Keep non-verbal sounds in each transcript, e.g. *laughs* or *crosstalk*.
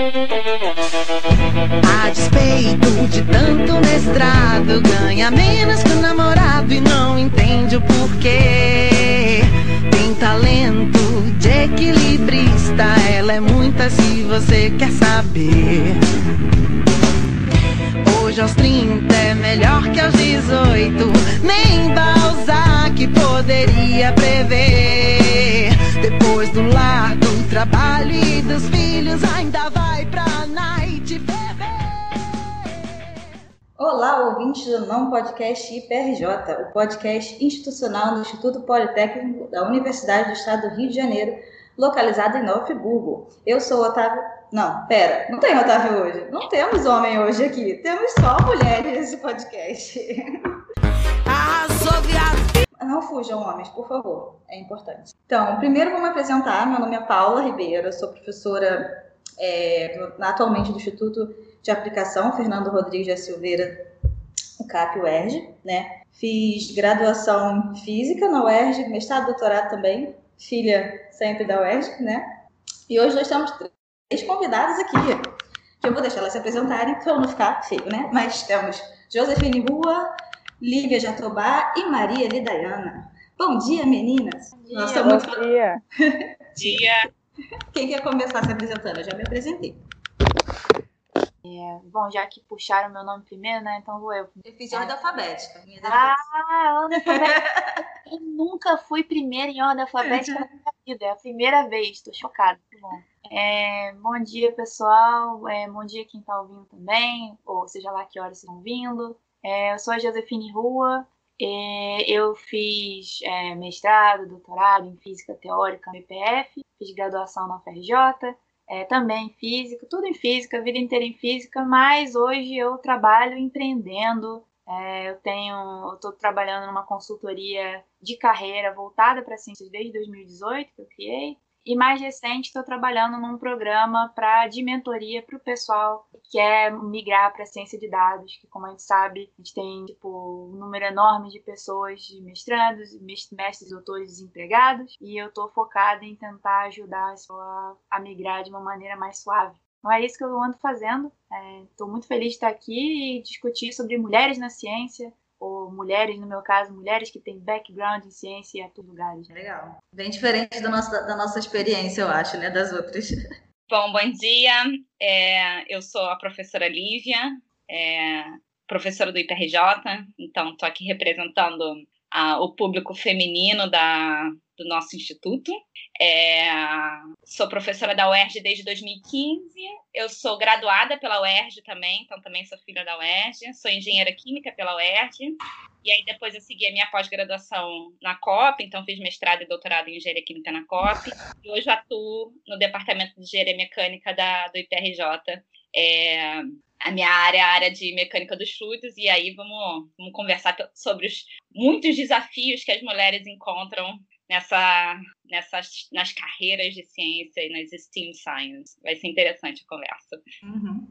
A despeito de tanto mestrado, ganha menos que o namorado e não entende o porquê. Tem talento de equilibrista, ela é muita se você quer saber. Hoje aos 30 é melhor que aos 18, nem Balzac poderia prever. Depois do lar, do trabalho e dos filhos, ainda vai pra night beber. Olá, ouvintes do Não Podcast IPRJ, o podcast institucional do Instituto Politécnico da Universidade do Estado do Rio de Janeiro, localizado em Nova Friburgo. Eu sou Otávio. Não, pera, não tem Otávio hoje. Não temos homem hoje aqui. Temos só mulheres nesse podcast. Arrasou, viado. Não fujam, homens, por favor. É importante. Então, primeiro vou me apresentar. Meu nome é Paula Ribeiro, sou professora é, do- atualmente do Instituto de Aplicação Fernando Rodrigues da Silveira, o CAP UERJ, né? Fiz graduação em Física na UERJ, mestrado, doutorado também, filha sempre da UERJ, né? E hoje nós temos três convidadas aqui, que eu vou deixar elas se apresentarem para não ficar feio, né? Mas temos Josefine Rua, Lívia Jatobá e Maria Lidaiana. Bom dia, meninas! Bom estamos muito... dia. *laughs* dia. *laughs* Quem quer começar se apresentando? Eu já me apresentei. Bom, já que puxaram meu nome primeiro, né? Então vou eu. Eu fiz ordem alfabética. Ah, ordem alfabética. Eu nunca fui primeira em ordem alfabética na minha vida. É a primeira vez. Tô chocada. Muito bom. É, bom dia, pessoal. É, bom dia quem tá ouvindo também. Ou seja lá que horas estão vindo. É, eu sou a Josefine Rua. É, eu fiz é, mestrado, doutorado em Física Teórica no IPF. Fiz graduação na UFRJ. É, também física, tudo em física, vida inteira em física, mas hoje eu trabalho empreendendo. É, eu tenho, estou trabalhando numa consultoria de carreira voltada para ciências desde 2018 que eu criei. E mais recente estou trabalhando num programa pra, de mentoria para o pessoal que quer migrar para a ciência de dados, que como a gente sabe, a gente tem tipo, um número enorme de pessoas, de mestrandos, mes- mestres, doutores desempregados, e eu estou focada em tentar ajudar a pessoa a migrar de uma maneira mais suave. Então é isso que eu ando fazendo. Estou muito feliz de estar aqui e discutir sobre mulheres na ciência, ou mulheres, no meu caso, mulheres que têm background em ciência e atuam em lugares. Legal. Bem diferente da nossa, da nossa experiência, eu acho, né? Das outras. *laughs* Bom, bom dia. É, eu sou a professora Lívia, é, professora do IPRJ, então estou aqui representando a- o público feminino da, do nosso instituto. É, sou professora da UERJ desde 2015. Eu sou graduada pela UERJ também, então também sou filha da UERJ. Sou engenheira química pela UERJ. E aí depois eu segui a minha pós-graduação na COP, então fiz mestrado e doutorado em engenharia química na COP. E hoje atuo no departamento de engenharia mecânica da, do IPRJ. É, a minha área é a área de mecânica dos fluidos, e aí vamos, vamos conversar sobre os muitos desafios que as mulheres encontram nessa, nessas, nas carreiras de ciência e nas STEAM Science. Vai ser interessante a conversa. Uhum.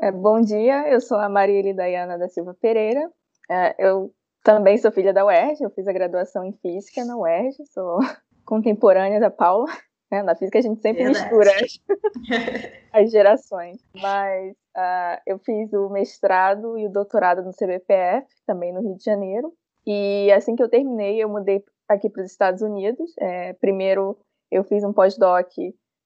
É, bom dia, eu sou a Marília Dayana da Silva Pereira. É, eu também sou filha da UERJ, eu fiz a graduação em Física na UERJ, sou *laughs* contemporânea da Paula. né? Na física a gente sempre Verdade. mistura *laughs* as, as gerações. Mas ah, eu fiz o mestrado e o doutorado no CBPF, também no Rio de Janeiro. E assim que eu terminei, eu mudei aqui para os Estados Unidos. É, primeiro eu fiz um pós-doc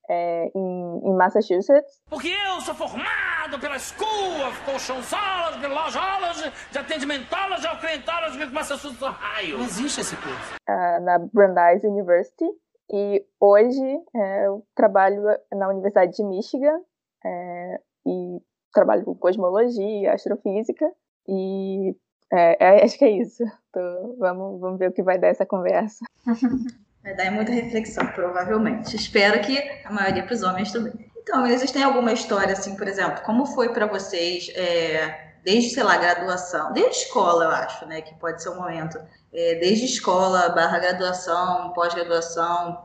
é, em, em Massachusetts, Porque eu sou formado pela School of Colchonzology, Logology, de Atendimentology, Ocrentology, Massachusetts, Ohio. Não existe esse curso. ah, na Brandeis University e hoje é, eu trabalho na Universidade de Michigan é, e trabalho com cosmologia, astrofísica e é, é, acho que é isso. Tô- vamos, vamos ver o que vai dar essa conversa. *laughs* Vai dar muita reflexão, provavelmente. Espero que a maioria para os homens também. Então, existem alguma história, assim, por exemplo, como foi para vocês, é, desde, sei lá, graduação, desde escola, eu acho, né, que pode ser um momento, é, desde escola, barra graduação, pós-graduação,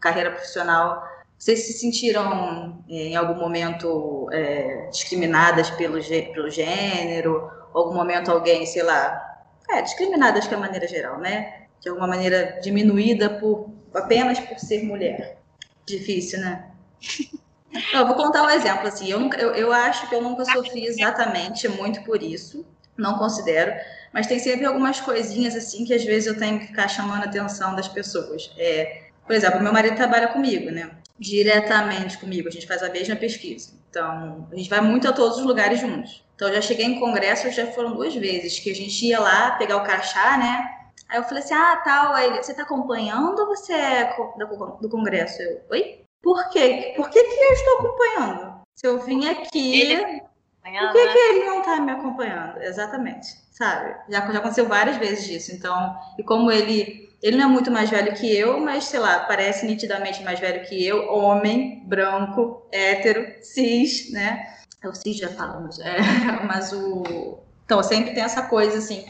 carreira profissional, vocês se sentiram é, em algum momento é, discriminadas pelo, pelo gênero? Algum momento alguém, sei lá, é, discriminadas de uma maneira geral, né? De alguma maneira diminuída por apenas por ser mulher. Difícil, né? *laughs* Eu vou contar um exemplo, assim, eu, nunca, eu, eu acho que eu nunca sofri exatamente muito por isso, não considero, mas tem sempre algumas coisinhas, assim, que às vezes eu tenho que ficar chamando a atenção das pessoas. É, por exemplo, meu marido trabalha comigo, né? Diretamente comigo, a gente faz a mesma pesquisa. Então, a gente vai muito a todos os lugares juntos. Então, eu já cheguei em congresso, já foram duas vezes, que a gente ia lá pegar o crachá, né? Aí eu falei assim, ah, tal, aí ele, você tá acompanhando ou você é do, do congresso? Eu, oi? Por quê? Por que, que eu estou acompanhando? Se eu vim aqui, ele... por que, que ele não tá me acompanhando? Exatamente, sabe? Já, já aconteceu várias vezes disso. Então, e como ele ele não é muito mais velho que eu, mas sei lá, parece nitidamente mais velho que eu, homem, branco, hétero, cis, né? É o cis já falamos, é, *laughs* mas o. Então, sempre tem essa coisa assim,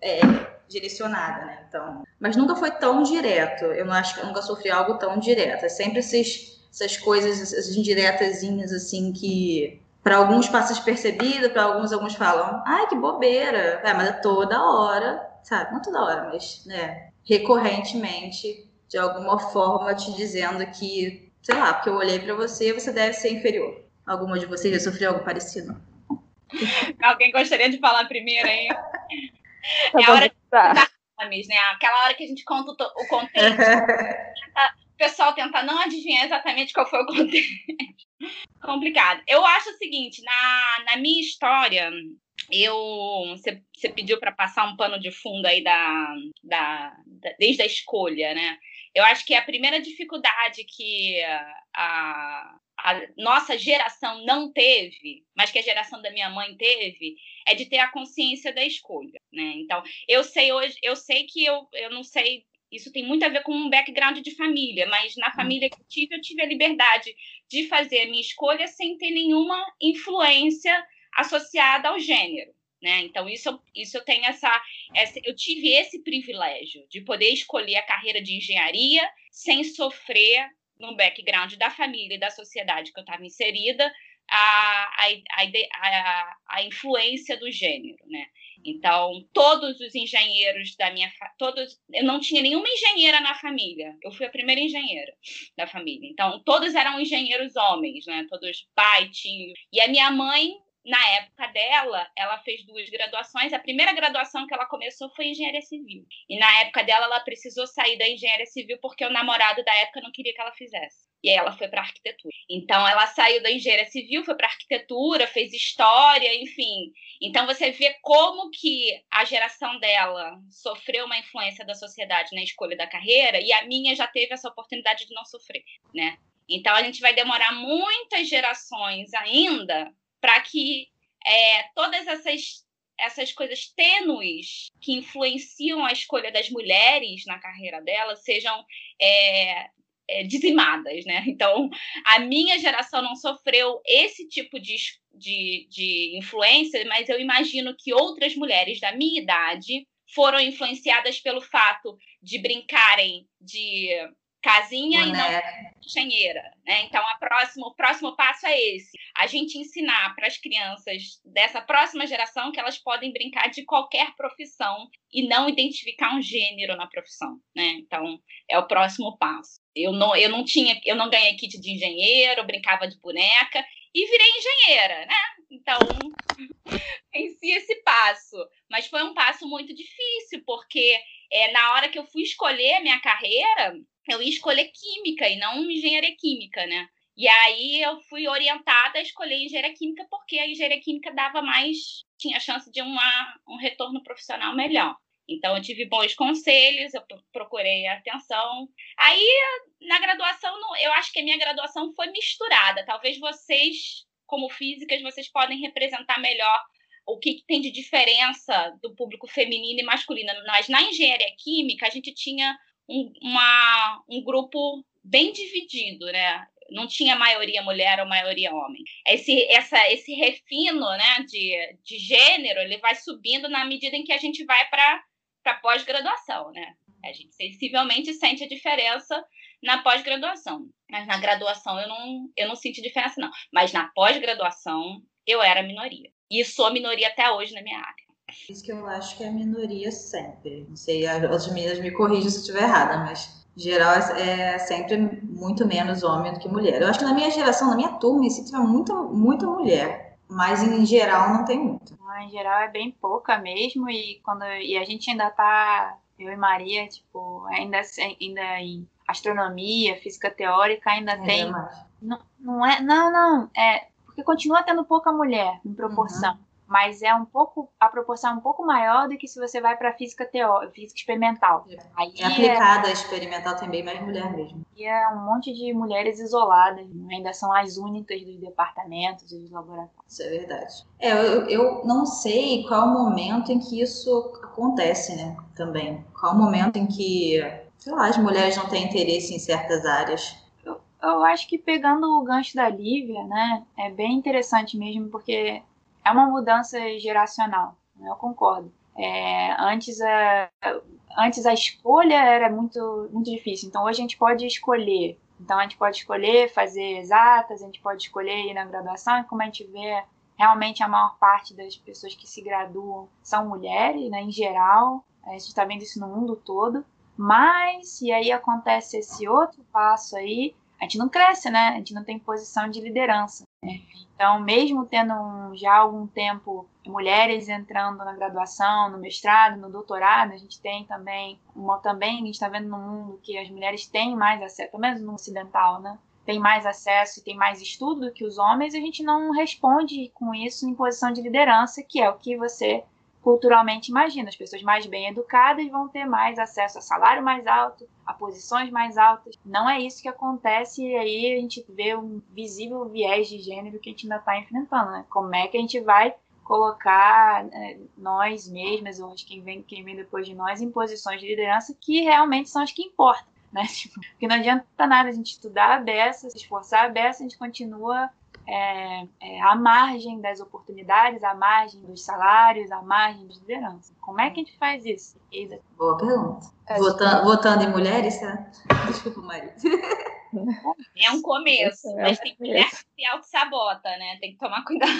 é, direcionada, né? Então, mas nunca foi tão direto. Eu não acho que eu nunca sofri algo tão direto. É sempre esses, essas coisas, essas indiretazinhas assim que para alguns passa despercebido, para alguns alguns falam, ai que bobeira, é, mas é toda hora, sabe? Não toda hora, mas né, recorrentemente, de alguma forma te dizendo que, sei lá, porque eu olhei para você, você deve ser inferior. Alguma de vocês já sofreu algo parecido? Alguém gostaria de falar primeiro, hein? *laughs* É a hora de nomes, né? Aquela hora que a gente conta o, contexto. *laughs* o pessoal tenta não adivinhar exatamente qual foi o contexto. *laughs* Complicado. Eu acho o seguinte, na, na minha história, eu você, pediu para passar um pano de fundo aí da, da, da, desde a escolha, né? Eu acho que a primeira dificuldade que a, a nossa geração não teve, mas que a geração da minha mãe teve, é de ter a consciência da escolha, né? Então, eu sei hoje, eu sei que eu, eu não sei, isso tem muito a ver com um background de família, mas na família que eu tive, eu tive a liberdade de fazer a minha escolha sem ter nenhuma influência associada ao gênero. Né? Então, isso, isso eu tenho essa, essa. Eu tive esse privilégio de poder escolher a carreira de engenharia sem sofrer no background da família e da sociedade que eu estava inserida a, a, a, a, influência do gênero, né? Então, todos os engenheiros da minha todos eu não tinha nenhuma engenheira na família. Eu fui a primeira engenheira da família. Então, todos eram engenheiros homens, né? Todos pai, tio. E a minha mãe na época dela, ela fez duas graduações. A primeira graduação que ela começou foi engenharia civil. E na época dela, ela precisou sair da engenharia civil porque o namorado da época não queria que ela fizesse. E aí ela foi para arquitetura. Então ela saiu da engenharia civil, foi para arquitetura, fez história, enfim. Então você vê como que a geração dela sofreu uma influência da sociedade na escolha da carreira e a minha já teve essa oportunidade de não sofrer, né? Então a gente vai demorar muitas gerações ainda para que é, todas essas, essas coisas tênues que influenciam a escolha das mulheres na carreira delas sejam é, é, dizimadas, né? Então, a minha geração não sofreu esse tipo de, de, de influência, mas eu imagino que outras mulheres da minha idade foram influenciadas pelo fato de brincarem de casinha e não engenheira, né? Então, a próximo, o próximo passo é esse: a gente ensinar para as crianças dessa próxima geração que elas podem brincar de qualquer profissão e não identificar um gênero na profissão, né? Então, é o próximo passo. Eu não, eu não tinha, eu não ganhei kit de engenheiro, brincava de boneca e virei engenheira, né? Então, *laughs* venci esse passo. Mas foi um passo muito difícil, porque é, na hora que eu fui escolher a minha carreira, eu ia escolher química e não engenharia química, né? E aí eu fui orientada a escolher engenharia química porque a engenharia química dava mais, tinha chance de uma, um retorno profissional melhor. Então eu tive bons conselhos, eu procurei atenção. Aí na graduação, eu acho que a minha graduação foi misturada. Talvez vocês, como físicas, vocês podem representar melhor o que, que tem de diferença do público feminino e masculino. Mas na engenharia química a gente tinha um, uma, um grupo bem dividido, né? Não tinha maioria mulher ou maioria homem. Esse, essa, esse refino né, de, de gênero ele vai subindo na medida em que a gente vai para a pós-graduação, né? A gente sensivelmente sente a diferença na pós-graduação. Mas na graduação eu não, eu não senti diferença, não. Mas na pós-graduação eu era minoria. E sou minoria até hoje na minha área. Isso que eu acho que é minoria sempre. Não sei, as meninas me corrigem se eu estiver errada, mas Em geral, é sempre muito menos homem do que mulher. Eu acho que na minha geração, na minha turma, em si, tinha muita, muita mulher. Mas em geral não tem muito. em geral é bem pouca mesmo. E, quando, e a gente ainda tá, eu e Maria, tipo, ainda, ainda em astronomia, física teórica, ainda é tem. Não, não é. Não, não. É, porque continua tendo pouca mulher em proporção. Uhum mas é um pouco a proporção é um pouco maior do que se você vai para física teórica, física experimental. Aí é aplicada, é, experimental tem bem mais mulher mesmo. E é um monte de mulheres isoladas, né? ainda são as únicas dos departamentos e dos laboratórios. Isso é verdade. É, eu, eu não sei qual o momento em que isso acontece, né? Também. Qual o momento em que, sei lá, as mulheres não têm interesse em certas áreas. Eu, eu acho que pegando o gancho da Lívia, né, é bem interessante mesmo, porque é uma mudança geracional, eu concordo. É, antes, a, antes a escolha era muito, muito difícil, então hoje a gente pode escolher. Então a gente pode escolher fazer exatas, a gente pode escolher ir na graduação, e como a gente vê, realmente a maior parte das pessoas que se graduam são mulheres, né, em geral, a gente está vendo isso no mundo todo. Mas, e aí acontece esse outro passo aí, a gente não cresce, né? A gente não tem posição de liderança. Né? Então, mesmo tendo um, já algum tempo mulheres entrando na graduação, no mestrado, no doutorado, a gente tem também, uma, também a gente está vendo no mundo que as mulheres têm mais acesso, pelo menos no ocidental, né? Tem mais acesso e tem mais estudo do que os homens, a gente não responde com isso em posição de liderança, que é o que você culturalmente imagina. As pessoas mais bem educadas vão ter mais acesso a salário mais alto, a posições mais altas. Não é isso que acontece e aí a gente vê um visível viés de gênero que a gente ainda está enfrentando, né? Como é que a gente vai colocar é, nós mesmas, ou quem vem, quem vem depois de nós, em posições de liderança que realmente são as que importam, né? *laughs* Tipo, porque não adianta nada a gente estudar a beça, se esforçar a beça, a gente continua é, é, à margem das oportunidades, à margem dos salários, à margem de liderança. Como é que a gente faz isso? Boa pergunta. É, votando, votando em mulheres, tá? Desculpa, Maria. É um começo, é mas tem mulher que se auto-sabota, né? Tem que tomar cuidado.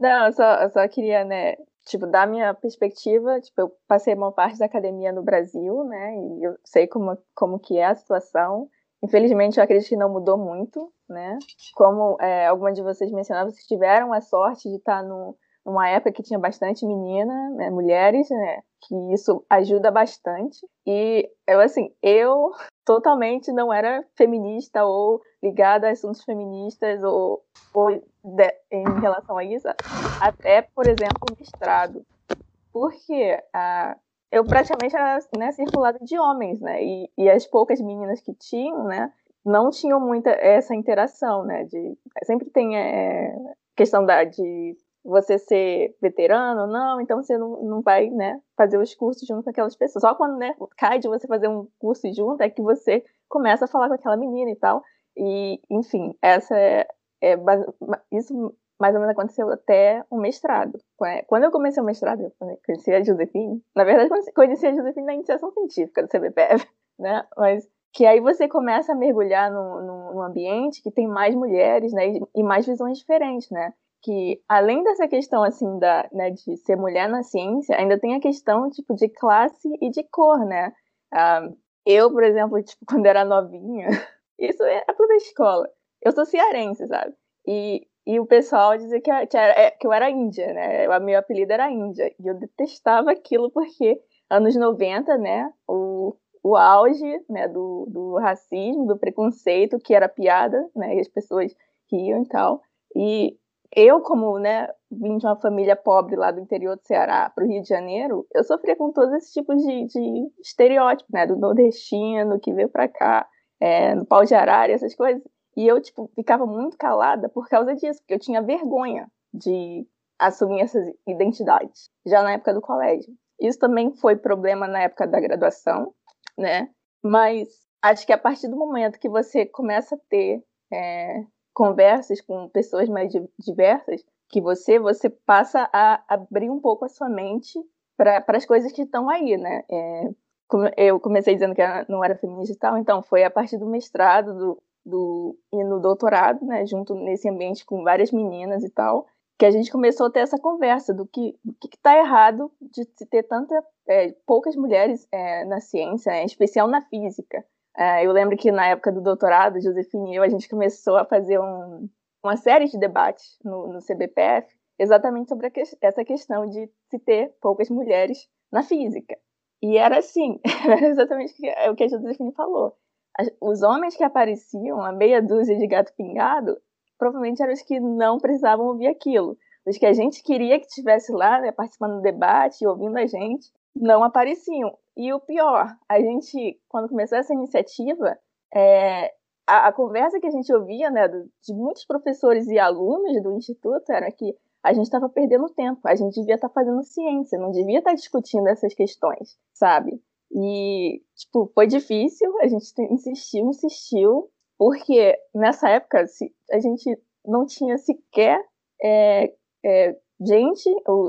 Não, eu só, eu só queria, né, tipo, da minha perspectiva, tipo, eu passei uma parte da academia no Brasil, né, e eu sei como, como que é a situação. Infelizmente, eu acredito que não mudou muito, né? Como é, algumas de vocês mencionaram, vocês tiveram a sorte de estar no, numa época que tinha bastante menina, né, mulheres, né? Que isso ajuda bastante. E eu, assim, eu *laughs* totalmente não era feminista ou ligada a assuntos feministas ou, ou de, em relação a isso, até, por exemplo, mestrado. Porque a, eu praticamente era né, circulada de homens, né? E, e as poucas meninas que tinham, né? Não tinham muita essa interação, né? De, sempre tem é, questão da, de você ser veterano, não, então você não, não vai, né, fazer os cursos junto com aquelas pessoas. Só quando, né, cai de você fazer um curso junto é que você começa a falar com aquela menina e tal. E, enfim, essa é, é isso mais ou menos aconteceu até o mestrado. Quando eu comecei o mestrado, eu conheci a Josefine. Na verdade, conheci a Josefine na iniciação científica do CBPF, *laughs* né? Mas que aí você começa a mergulhar num, ambiente que tem mais mulheres, né? E mais visões diferentes, né? Que além dessa questão assim da, né, de ser mulher na ciência, ainda tem a questão tipo de classe e de cor, né? Ah, eu, por exemplo, *laughs* tipo, quando era novinha, *laughs* isso é toda a escola. Eu sou cearense, sabe? E e o pessoal dizia que, que, era, é, que eu era índia, né? O meu apelido era índia. E eu detestava aquilo porque anos 90, né? O, o auge né, do, do racismo, do preconceito, que era piada, né? E as pessoas riam e tal. E eu, como né, vim de uma família pobre lá do interior do Ceará para o Rio de Janeiro, eu sofria com todos esses tipos de, de estereótipos, né? Do nordestino que veio para cá, é, no pau de arara, essas coisas. E eu, tipo, ficava muito calada por causa disso, porque eu tinha vergonha de assumir essas identidades, já na época do colégio. Isso também foi problema na época da graduação, né? Mas acho que a partir do momento que você começa a ter é, conversas com pessoas mais diversas que você, você passa a abrir um pouco a sua mente para as coisas que estão aí, né? É, eu comecei dizendo que não era feminista e tal, então foi a partir do mestrado, do, do e no doutorado, né, junto nesse ambiente com várias meninas e tal, que a gente começou a ter essa conversa do que o que está errado de se ter tanta é, poucas mulheres é, na ciência, né, em especial na física. É, eu lembro que na época do doutorado, Josefine e eu, a gente começou a fazer um, uma série de debates no, no CBPF exatamente sobre que, essa questão de se ter poucas mulheres na física. E era assim, *laughs* era exatamente o que a Josefine falou. Os homens que apareciam, a meia dúzia de gato pingado, provavelmente eram os que não precisavam ouvir aquilo. Os que a gente queria que estivesse lá, né, participando do debate, ouvindo a gente, não apareciam. E o pior, a gente, quando começou essa iniciativa, é, a, a, conversa que a gente ouvia né, de muitos professores e alunos do Instituto era que a gente estava perdendo tempo, a gente devia estar tá fazendo ciência, não devia estar tá discutindo essas questões, sabe? E, tipo, foi difícil, a gente insistiu, insistiu, porque nessa época a gente não tinha sequer é, é, gente,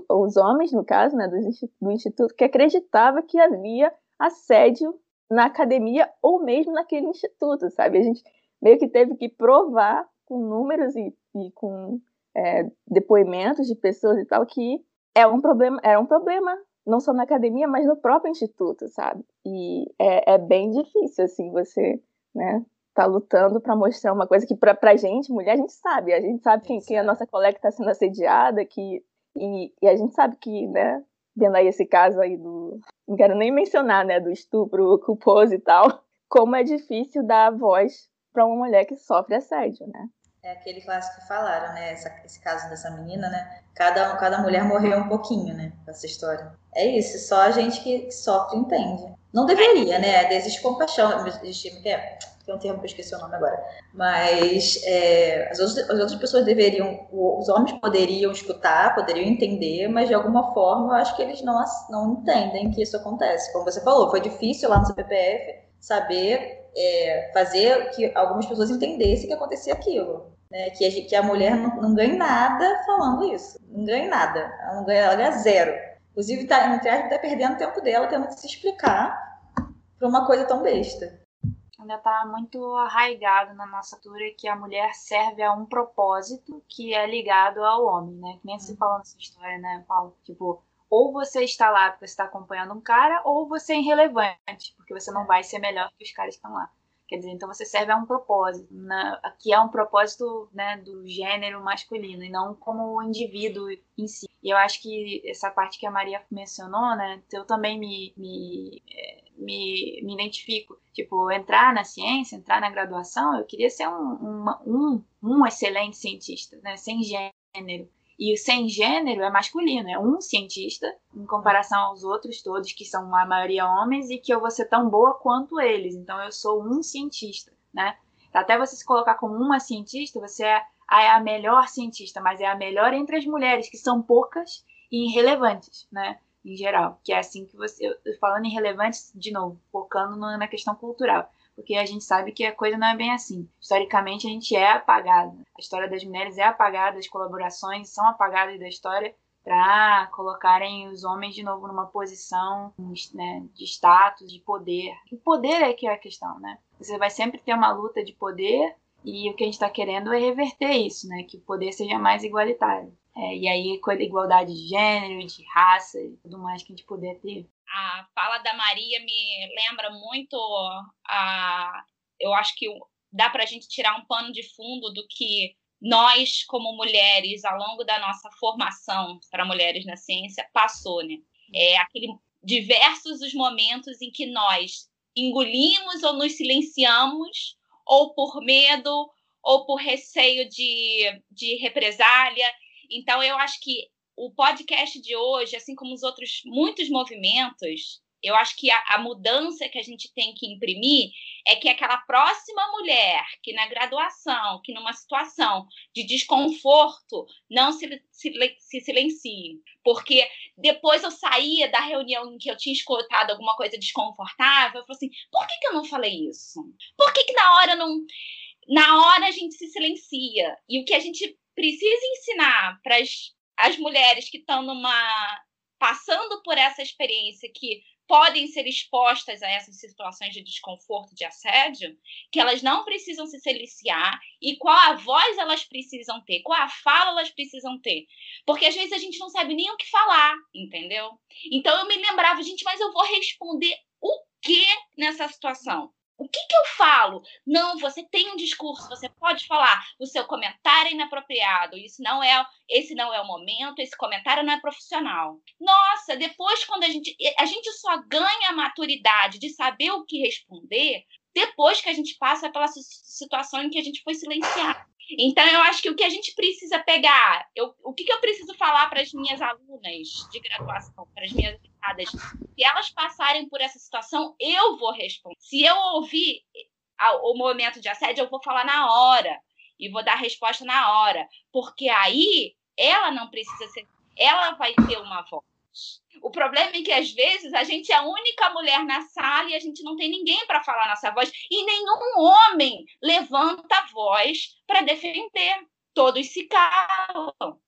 os homens, no caso, né, do, do instituto, que acreditava que havia assédio na academia ou mesmo naquele instituto, sabe? A gente meio que teve que provar com números e, e com é, depoimentos de pessoas e tal que é um problema, era um problema não só na academia, mas no próprio instituto, sabe? E é, é bem difícil assim você, né, tá lutando para mostrar uma coisa que para pra gente, mulher, a gente sabe, a gente sabe quem, quem é a nossa colega está sendo assediada, que e, e, a gente sabe que, né, vendo aí esse caso aí do, não quero nem mencionar, né, do estupro culposo e tal, *laughs* como é difícil dar voz para uma mulher que sofre assédio, né? É aquele clássico que falaram, né? Essa, esse caso dessa menina, né? Cada, cada mulher morreu um pouquinho, né? Essa história. É isso, só a gente que sofre entende. Não deveria, né? Existe compaixão. Existe, é, tem um termo que eu esqueci o nome agora. Mas é, as, outras, as, outras, pessoas deveriam, os homens poderiam escutar, poderiam entender, mas de alguma forma eu acho que eles não, não entendem que isso acontece. Como você falou, foi difícil lá no CPPF saber é, fazer que algumas pessoas entendessem que acontecia aquilo. Né? Que, a, que a mulher não, não ganha nada falando isso. Não ganha nada. Ela não ganha, ela ganha zero. Inclusive, está tá perdendo tempo dela tendo que se explicar para uma coisa tão besta ainda está muito arraigado na nossa cultura que a mulher serve a um propósito que é ligado ao homem, né? Que nem se fala nessa história, né, Paulo? Tipo, ou você está lá porque você está acompanhando um cara, ou você é irrelevante, porque você não vai ser melhor que os caras que estão lá. Quer dizer, então você serve a um propósito, né? que é um propósito né, do gênero masculino, e não como o indivíduo em si. E eu acho que essa parte que a Maria mencionou, né, eu também me, me, é, me, me identifico. Tipo, entrar na ciência, entrar na graduação, eu queria ser um, uma, um, um excelente cientista, né, sem gênero. E o sem gênero é masculino, é um cientista, em comparação aos outros todos, que são a maioria homens, e que eu vou ser tão boa quanto eles. Então eu sou um cientista, né? Até você se colocar como uma cientista, você é a, é melhor cientista, mas é a melhor entre as mulheres, que são poucas e irrelevantes, né? Em geral. Que é assim que você. Falando em relevantes, de novo, focando na questão cultural porque a gente sabe que a coisa não é bem assim. Historicamente, a gente é apagado. A história das mulheres é apagada, as colaborações são apagadas da história para colocarem os homens de novo numa posição né, de status, de poder. O poder é que é a questão, né? Você vai sempre ter uma luta de poder e o que a gente está querendo é reverter isso, né? Que o poder seja mais igualitário. É, e aí, com a igualdade de gênero, de raça e tudo mais que a gente puder ter a fala da Maria me lembra muito a. Eu acho que dá para a gente tirar um pano de fundo do que nós, como mulheres, ao longo da nossa formação para mulheres na ciência, passou, né? É aquele diversos os momentos em que nós engolimos ou nos silenciamos, ou por medo, ou por receio de, de represália. Então, eu acho que o podcast de hoje, assim como os outros muitos movimentos, eu acho que a, a, mudança que a gente tem que imprimir é que aquela próxima mulher que na graduação, que numa situação de desconforto, não se, se, se silencie. Porque depois eu saía da reunião em que eu tinha escutado alguma coisa desconfortável, eu falei assim, por que, que eu não falei isso? Por que, que na hora não. Na hora a gente se silencia. E o que a gente precisa ensinar para as as mulheres que estão numa passando por essa experiência que podem ser expostas a essas situações de desconforto, de assédio, que elas não precisam se silenciar e qual a voz elas precisam ter, qual a fala elas precisam ter. Porque às vezes a gente não sabe nem o que falar, entendeu? Então eu me lembrava, gente, mas eu vou responder o que nessa situação? O que, que eu falo? Não, você tem um discurso, você pode falar. O seu comentário é inapropriado. Isso não é, esse não é o momento. Esse comentário não é profissional. Nossa, depois quando a gente, a gente só ganha a maturidade de saber o que responder depois que a gente passa pela situação em que a gente foi silenciado. Então, eu acho que o que a gente precisa pegar, eu, o que, que eu preciso falar para as minhas alunas de graduação, para as minhas educadas, se elas passarem por essa situação, eu vou responder. Se eu ouvir o momento de assédio, eu vou falar na hora e vou dar resposta na hora, porque aí ela não precisa ser, ela vai ter uma voz. O problema é que às vezes a gente é a única mulher na sala e a gente não tem ninguém para falar nossa voz e nenhum homem levanta a voz para defender. Todos se calam.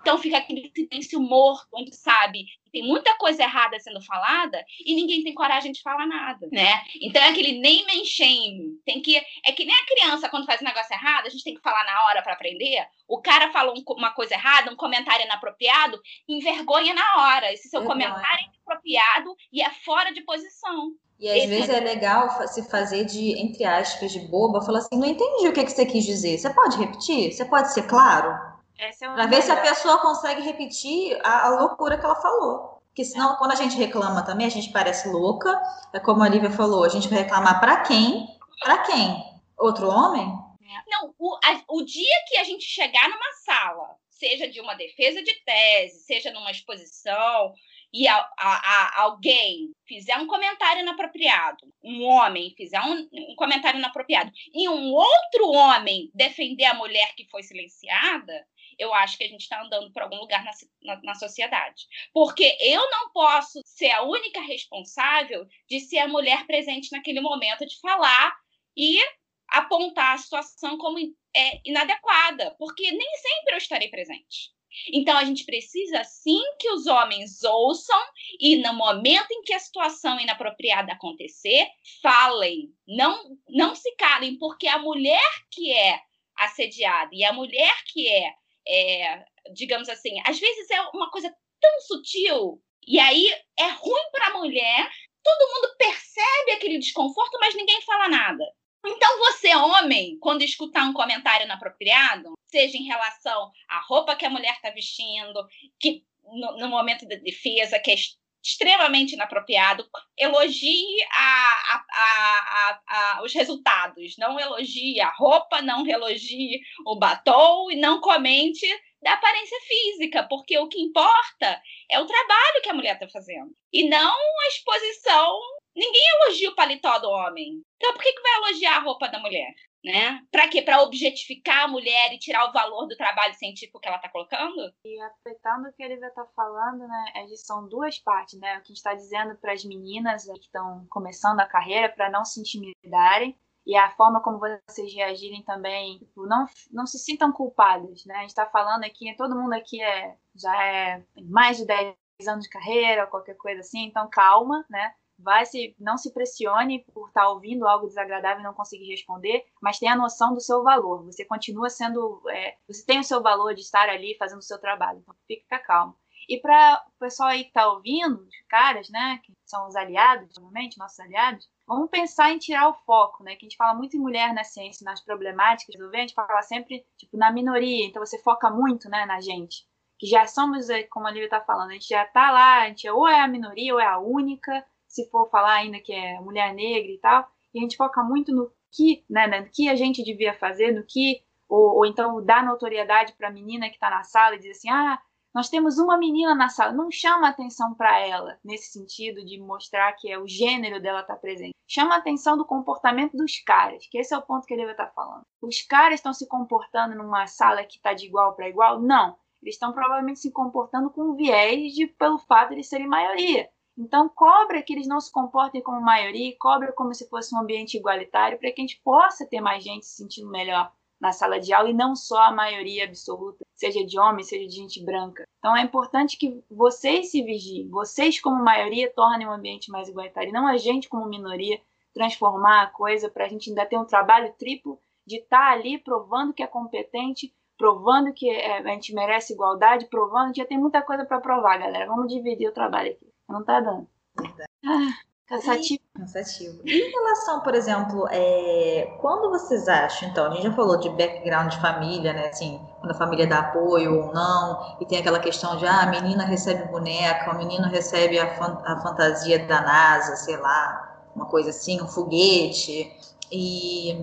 Então fica aquele silêncio morto, onde sabe que tem muita coisa errada sendo falada e ninguém tem coragem de falar nada, né? Então é aquele name and shame. Tem que é que nem a criança quando faz um negócio errado, a gente tem que falar na hora para aprender. O cara falou uma coisa errada, um comentário inapropriado, envergonha na hora. Esse seu comentário é inapropriado e é fora de posição. E às Esse vezes é... é legal se fazer de, entre aspas, de boba, falar assim, não entendi o que, que você quis dizer. Você pode repetir? Você pode ser claro? É para ver se a pessoa consegue repetir a, a, loucura que ela falou. Porque senão, quando a gente reclama também, a gente parece louca. É como a Lívia falou, a gente vai reclamar para quem? Para quem? Outro homem? Não, o, a, o dia que a gente chegar numa sala, seja de uma defesa de tese, seja numa exposição, e a, a, alguém fizer um comentário inapropriado, um homem fizer um, um, comentário inapropriado, e um outro homem defender a mulher que foi silenciada, eu acho que a gente está andando para algum lugar na, na, na, sociedade. Porque eu não posso ser a única responsável de ser a mulher presente naquele momento de falar e apontar a situação como é, inadequada, porque nem sempre eu estarei presente. Então a gente precisa sim que os homens ouçam e no momento em que a situação inapropriada acontecer, falem, não não se calem, porque a mulher que é assediada e a mulher que é é, digamos assim, às vezes é uma coisa tão sutil e aí é ruim para a mulher. Todo mundo percebe aquele desconforto, mas ninguém fala nada. Então, você, homem, quando escutar um comentário inapropriado, seja em relação à roupa que a mulher está vestindo, que no, no, momento da defesa, que extremamente inapropriado, elogie a, a, a, os resultados, não elogie a roupa, não elogie o batom e não comente da aparência física, porque o que importa é o trabalho que a mulher está fazendo e não a exposição. Ninguém elogia o paletó do homem. Então, por que, que vai elogiar a roupa da mulher? Né? Para quê? Para objetificar a mulher e tirar o valor do trabalho científico que ela está colocando? E aproveitando o que ele está falando, né? É são duas partes, né? O que está dizendo para as meninas que estão começando a carreira para não se intimidarem e a forma como vocês reagirem também, tipo, não, não se sintam culpadas, né? A gente está falando aqui, todo mundo aqui é, já é mais de 10 anos de carreira, qualquer coisa assim, então calma, né? Vai se não se pressione por estar tá ouvindo algo desagradável e não conseguir responder, mas tenha noção do seu valor. Você continua sendo, é, você tem o seu valor de estar ali fazendo o seu trabalho. Então fica calmo. E para o pessoal aí que está ouvindo, os caras, né, que são os aliados, normalmente nossos aliados, vamos pensar em tirar o foco, né? Que a gente fala muito em mulher na ciência, nas problemáticas, a gente fala sempre tipo na minoria. Então você foca muito, né, na gente que já somos, é, como a Lívia está falando, a gente já está lá, a gente ou é a minoria ou é a única, se for falar ainda que é mulher negra e tal, e a gente foca muito no que, né, no que a gente devia fazer, no que, ou, ou então dar notoriedade para a menina que está na sala e dizer assim, ah, nós temos uma menina na sala, não chama atenção para ela, nesse sentido de mostrar que é o gênero dela estar tá presente. Chama atenção do comportamento dos caras, que esse é o ponto que ele vai estar tá falando. Os caras estão se comportando numa sala que está de igual para igual? Não. Eles estão provavelmente se comportando com viés de, pelo fato de serem maioria. Então, cobra que eles não se comportem como maioria, cobra como se fosse um ambiente igualitário, para que a gente possa ter mais gente se sentindo melhor na sala de aula e não só a maioria absoluta, seja de homem, seja de gente branca. Então, é importante que vocês se vigiem, vocês, como maioria, tornem o ambiente mais igualitário, e não a gente, como minoria, transformar a coisa para a gente ainda ter um trabalho triplo de estar tá ali provando que é competente, provando que é, a gente merece igualdade, provando que já tem muita coisa para provar, galera. Vamos dividir o trabalho aqui. Não tá dando. Ah, Cansativo. E, cansativo. E em relação, por exemplo, é, quando vocês acham, então, a gente já falou de background de família, né? Assim, quando a família dá apoio ou não, e tem aquela questão de, ah, a menina recebe boneca, o menino recebe a, fan a fantasia da NASA, sei lá, uma coisa assim, um foguete. E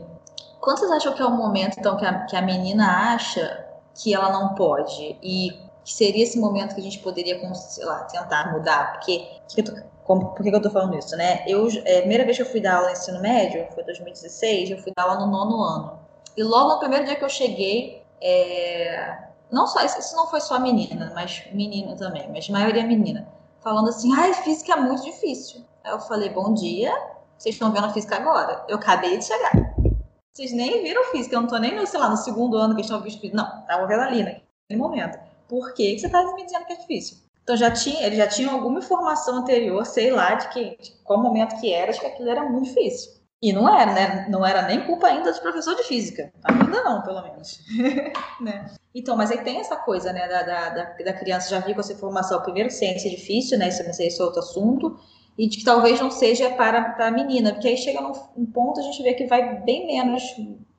quando vocês acham que é o momento, então, que a, que a menina acha que ela não pode? E que seria esse momento que a gente poderia, sei lá, tentar mudar? Porque, que eu tô, como, por que, eu tô falando isso, né? Eu, é, a primeira vez que eu fui dar aula no ensino médio, foi 2016, eu fui dar aula no nono ano. E logo no primeiro dia que eu cheguei, é, não só, isso não foi só menina, mas menina também, mas maioria menina, falando assim, ai, física é muito difícil. Aí eu falei, bom dia, vocês estão vendo a física agora. Eu acabei de chegar. Vocês nem viram física, eu não tô nem, sei lá, no segundo ano que estão vendo física. Não, tava vendo ali naquele momento. Por que, você tá me dizendo que é difícil? Então já tinha, eles já tinham alguma informação anterior, sei lá, de que de qual momento que era, de que aquilo era muito difícil. E não era, né? Não era nem culpa ainda dos professores de física. Ainda não, pelo menos. *laughs* né? Então, mas aí tem essa coisa, né, da, da, da, criança já vir com essa informação. Primeiro, ciência é difícil, né? Isso, esse é outro assunto. E de que talvez não seja para, para a menina, porque aí chega num, ponto a gente vê que vai bem menos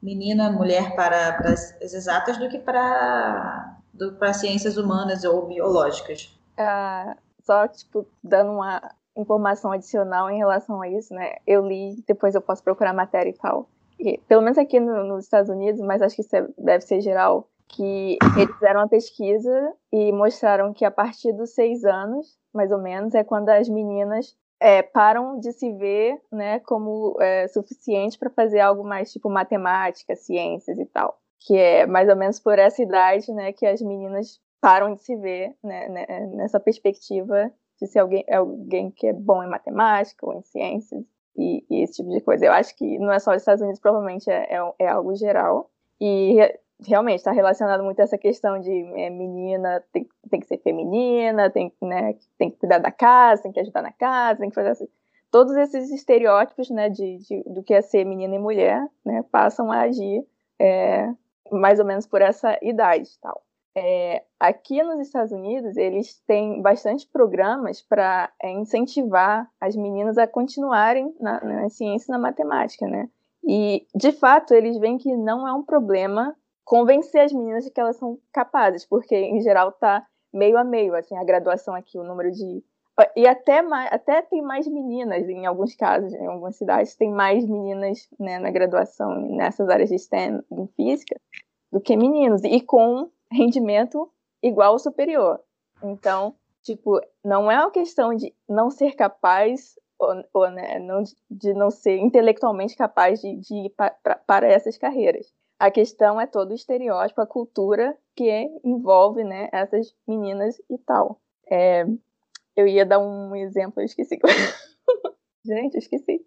menina, mulher para, para as exatas do que para, do, para ciências humanas ou biológicas. Uh, só, tipo, dando uma informação adicional em relação a isso, né? Eu li, depois eu posso procurar matéria e tal. E, pelo menos aqui no, nos Estados Unidos, mas acho que isso é, deve ser geral, que eles fizeram uma pesquisa e mostraram que a partir dos seis anos, mais ou menos, é quando as meninas é, param de se ver né, como é, suficiente para fazer algo mais tipo matemática, ciências e tal. Que é mais ou menos por essa idade né, que as meninas param de se ver né, né, nessa perspectiva de ser alguém, alguém que é bom em matemática ou em ciências e, e, esse tipo de coisa. Eu acho que não é só os Estados Unidos, provavelmente é, é, é algo geral. E realmente está relacionado muito a essa questão de é, menina tem, tem que ser feminina, tem, né, tem que cuidar da casa, tem que ajudar na casa, tem que fazer assim. Todos esses estereótipos né, de, de, do que é ser menina e mulher né, passam a agir é, mais ou menos por essa idade tal. É, aqui nos Estados Unidos, eles têm bastante programas para é, incentivar as meninas a continuarem na, na ciência e na matemática, né? E, de fato, eles veem que não é um problema convencer as meninas de que elas são capazes, porque, em geral, está meio a meio, assim, a graduação aqui, o número de... E até, mais, até tem mais meninas, em alguns casos, em algumas cidades, tem mais meninas né, na graduação, nessas áreas de STEM, em física, do que meninos. E com rendimento igual ou superior. Então, tipo, não é uma questão de não ser capaz ou, ou né, não, de não ser intelectualmente capaz de, de ir pra, para essas carreiras. A questão é todo o estereótipo, a cultura que envolve né, essas meninas e tal. É, eu ia dar um exemplo, eu esqueci. *laughs* Gente, esqueci.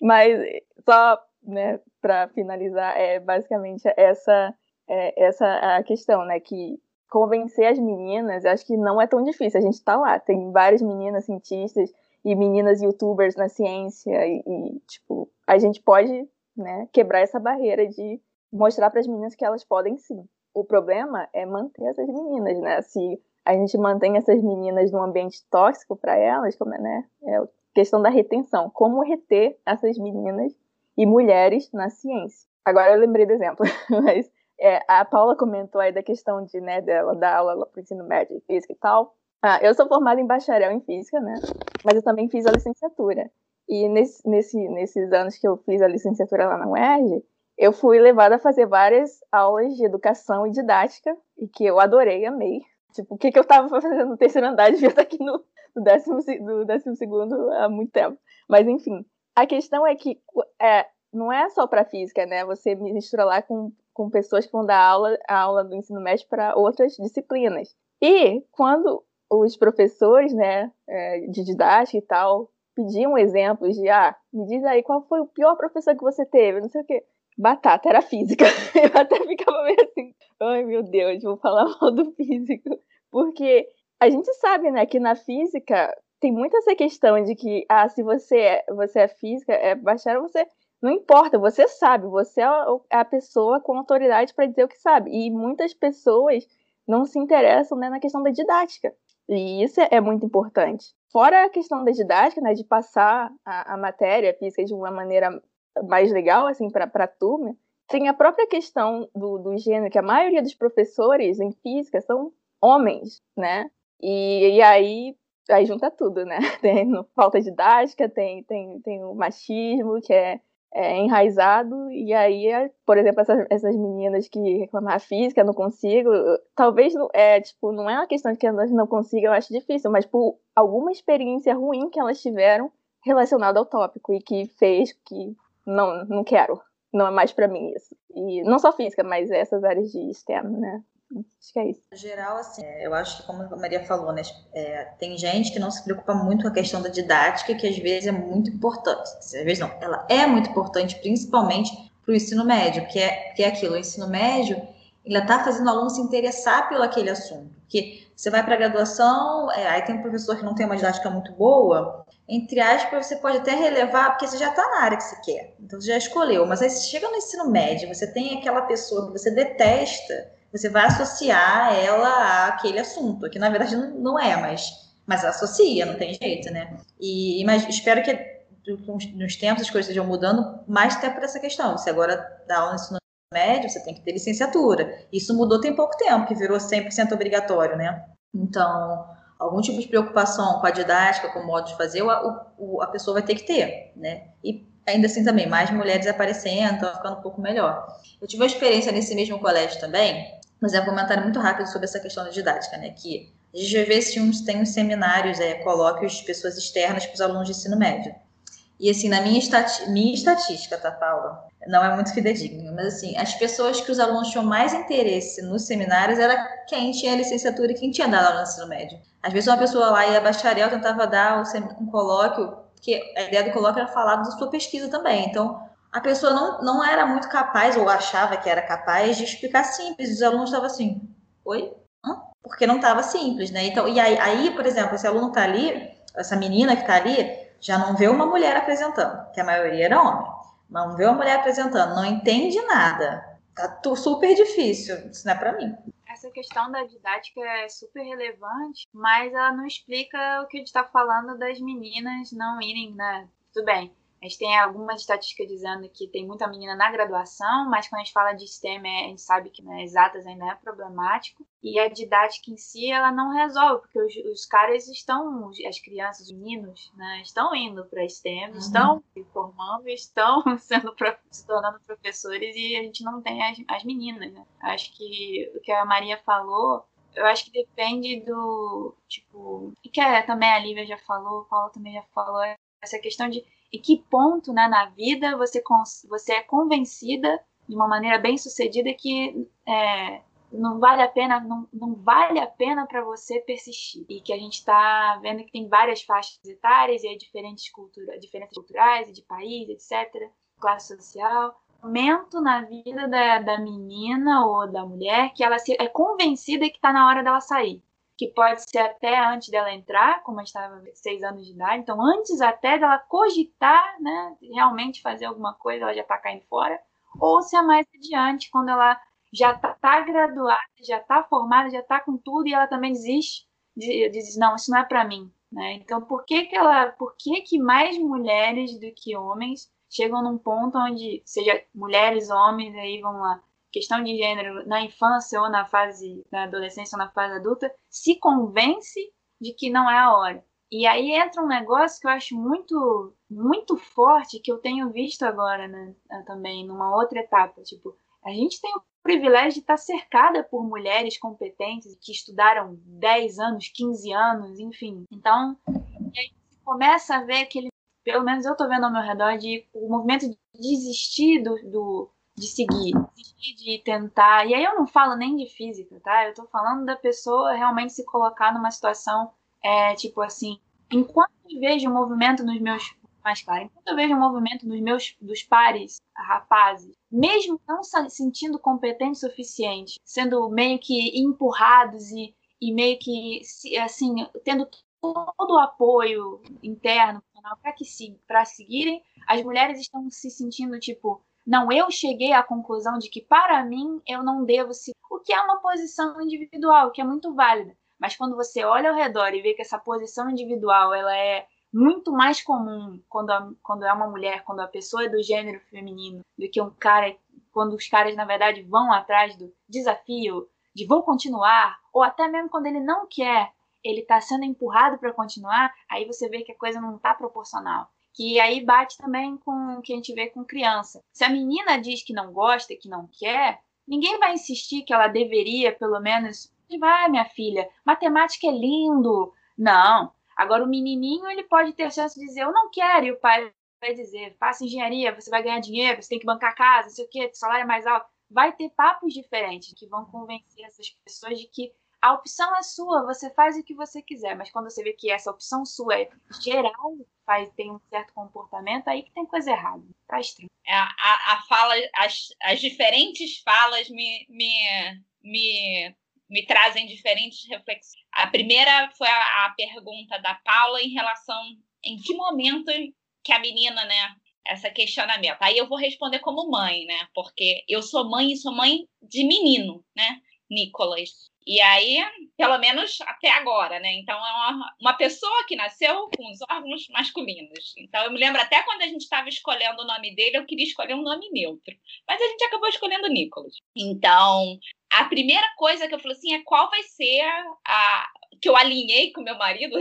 Mas só né, para finalizar, é basicamente essa é, essa a questão, né? Que convencer as meninas, acho que não é tão difícil. A gente está lá, tem várias meninas cientistas e meninas youtubers na ciência e, e tipo, a gente pode, né, quebrar essa barreira de mostrar para as meninas que elas podem sim. O problema é manter essas meninas, né? Se a gente mantém essas meninas num ambiente tóxico para elas, como é, né? É a questão da retenção. Como reter essas meninas e mulheres na ciência? Agora eu lembrei do exemplo, *laughs* mas é, a Paula comentou aí da questão de, né, dela dar aula para ensino médio em física e tal. Ah, eu sou formada em bacharel em física, né? Mas eu também fiz a licenciatura. E nesse, nesse, nesses anos que eu fiz a licenciatura lá na UERJ, eu fui levada a fazer várias aulas de educação e didática, e que eu adorei, amei. Tipo, o que, que eu estava fazendo no terceiro andar, devia estar aqui no, no, décimo, no décimo segundo há muito tempo. Mas, enfim, a questão é que é, não é só para física, né? Você mistura lá com com pessoas que vão dar aula, a aula do ensino médio para outras disciplinas. E quando os professores, né, é, de didática e tal, pediam exemplos de, ah, me diz aí qual foi o pior professor que você teve, não sei o quê. Batata, era física. *laughs* Eu até ficava meio assim, ai meu Deus, vou falar mal do físico. Porque a gente sabe, né, que na física tem muito essa questão de que, ah, se você é, você é física, é bacharel, você não importa, você sabe, você é, é a pessoa com autoridade para dizer o que sabe. E muitas pessoas não se interessam né, na questão da didática. E isso é muito importante. Fora a questão da didática, né, de passar a, a matéria física de uma maneira mais legal, assim, para a turma, tem a própria questão do, do gênero, que a maioria dos professores em física são homens, né? E, e aí, aí junta tudo, né? *laughs* Tem falta didática, tem, tem, tem o machismo, que é é, enraizado, e aí, é, por exemplo, essas, essas meninas que reclamam física, não consigo, talvez é, tipo, não é uma questão de que elas não consigam, eu acho difícil, mas por alguma experiência ruim que elas tiveram relacionada ao tópico e que fez que não, não quero, não é mais para mim isso. E não só física, mas essas áreas de STEM, né? Acho que é isso. Geral, assim, é, eu acho que, como a Maria falou, né, é, tem gente que não se preocupa muito com a questão da didática, que às vezes é muito importante. Às vezes não, ela é muito importante, principalmente para o ensino médio, que é, que é aquilo, o ensino médio, ele está fazendo o aluno se interessar pelo aquele assunto. Porque você vai para a graduação, é, aí tem um professor que não tem uma didática muito boa, entre aspas, você pode até relevar, porque você já está na área que você quer, então você já escolheu. Mas aí você chega no ensino médio, você tem aquela pessoa que você detesta, você vai associar ela àquele assunto, que na verdade não é, mas, mas associa, não tem jeito, né? E mas espero que nos tempos as coisas estejam mudando mais até por essa questão. Você agora dá aula no ensino médio, você tem que ter licenciatura. Isso mudou tem pouco tempo, que virou 100% obrigatório, né? Então, algum tipo de preocupação com a didática, com o modo de fazer, a, a pessoa vai ter que ter, né? E ainda assim também, mais mulheres aparecendo, então ficando um pouco melhor. Eu tive uma experiência nesse mesmo colégio também, mas é um comentário muito rápido sobre essa questão da didática, né? Que a gente vai ver se uns, tem uns seminários, é, colóquios de pessoas externas para os alunos de ensino médio. E assim, na minha, estati minha estatística, tá, Paula? Não é muito fidedigno, mas assim, as pessoas que os alunos tinham mais interesse nos seminários era quem tinha licenciatura e quem tinha dado aula no ensino médio. Às vezes uma pessoa lá ia bacharel tentava dar um colóquio, porque a ideia do colóquio era falar da sua pesquisa também. Então, a pessoa não, não era muito capaz, ou achava que era capaz, de explicar simples. Os alunos estavam assim, oi? Hã? Porque não estava simples, né? Então, e aí, aí, por exemplo, esse aluno está ali, essa menina que está ali, já não vê uma mulher apresentando, que a maioria era homem. Não vê uma mulher apresentando, não entende nada. Tá super difícil. Isso não é para mim. Essa questão da didática é super relevante, mas ela não explica o que a gente está falando das meninas não irem, né? Tudo bem a gente tem algumas estatísticas dizendo que tem muita menina na graduação, mas quando a gente fala de STEM, é, a gente sabe que né, exatas ainda é problemático. E a didática em si, ela não resolve, porque os, os caras estão, as crianças, os meninos, né, estão indo para STEM, uhum. estão se formando, *laughs* estão sendo, se tornando professores e a gente não tem as, as meninas, né? Acho que o que a Maria falou eu acho que depende do, tipo, e que é, também a Lívia já falou, o Paulo também já falou, essa questão de e que ponto né, na vida você, você é convencida de uma maneira bem sucedida que é, não vale a pena não, não vale a pena para você persistir? E que a gente está vendo que tem várias faixas etárias e diferentes culturas diferenças culturais e de país etc classe social. Momento na vida da, da menina ou da mulher que ela se, é convencida que está na hora dela sair que pode ser até antes dela entrar, como a gente estava seis anos de idade, então antes até dela cogitar, né, realmente fazer alguma coisa, ela já está caindo fora, ou se é mais adiante, quando ela já está tá graduada, já está formada, já está com tudo e ela também desiste, diz não, isso não é para mim, né? Então por que que ela, por que que mais mulheres do que homens chegam num ponto onde seja mulheres, homens, aí vamos lá, questão de gênero na infância ou na fase da adolescência ou na fase adulta, se convence de que não é a hora. E aí entra um negócio que eu acho muito, muito forte, que eu tenho visto agora né, também, numa outra etapa. Tipo, a gente tem o privilégio de estar cercada por mulheres competentes que estudaram 10 anos, 15 anos, enfim. Então, e aí começa a ver aquele, pelo menos eu estou vendo ao meu redor, de o movimento de desistir do, do de seguir, de tentar. E aí eu não falo nem de física, tá? Eu tô falando da pessoa realmente se colocar numa situação, é, tipo assim, enquanto eu vejo o movimento nos meus. Mais claro, enquanto eu vejo o movimento dos meus dos pares rapazes, mesmo não se sentindo competentes o suficiente, sendo meio que empurrados e, e meio que, assim, tendo todo o apoio interno para que para seguirem, as mulheres estão se sentindo tipo não, eu cheguei à conclusão de que para mim eu não devo se. O que é uma posição individual, que é muito válida. Mas quando você olha ao redor e vê que essa posição individual ela é muito mais comum quando, a, quando é uma mulher, quando a pessoa é do gênero feminino, do que um cara, quando os caras, na verdade, vão atrás do desafio, de vou continuar, ou até mesmo quando ele não quer, ele está sendo empurrado para continuar, aí você vê que a coisa não está proporcional. Que aí bate também com o que a gente vê com criança. Se a menina diz que não gosta, que não quer, ninguém vai insistir que ela deveria, pelo menos, vai, minha filha, matemática é lindo. Não. Agora o menininho, ele pode ter chance de dizer, eu não quero, e o pai vai dizer, faça engenharia, você vai ganhar dinheiro, você tem que bancar casa, não sei o quê, o salário é mais alto. Vai ter papos diferentes que vão convencer essas pessoas de que a opção é sua, você faz o que você quiser, mas quando você vê que essa opção sua é geral, faz, tem um certo comportamento, aí que tem coisa errada. Tá estranho. É, a, a fala, as, as diferentes falas me, me, me, me trazem diferentes reflexões. A primeira foi a, a pergunta da Paula em relação em que momento que a menina, né, essa questionamento. Aí eu vou responder como mãe, né? Porque eu sou mãe e sou mãe de menino, né? Nicolas. E aí, pelo menos até agora, né? Então, é uma, uma pessoa que nasceu com os órgãos masculinos. Então, eu me lembro até quando a gente estava escolhendo o nome dele, eu queria escolher um nome neutro. Mas a gente acabou escolhendo Nicolas. Então, a primeira coisa que eu falei assim é qual vai ser a. que eu alinhei com meu marido,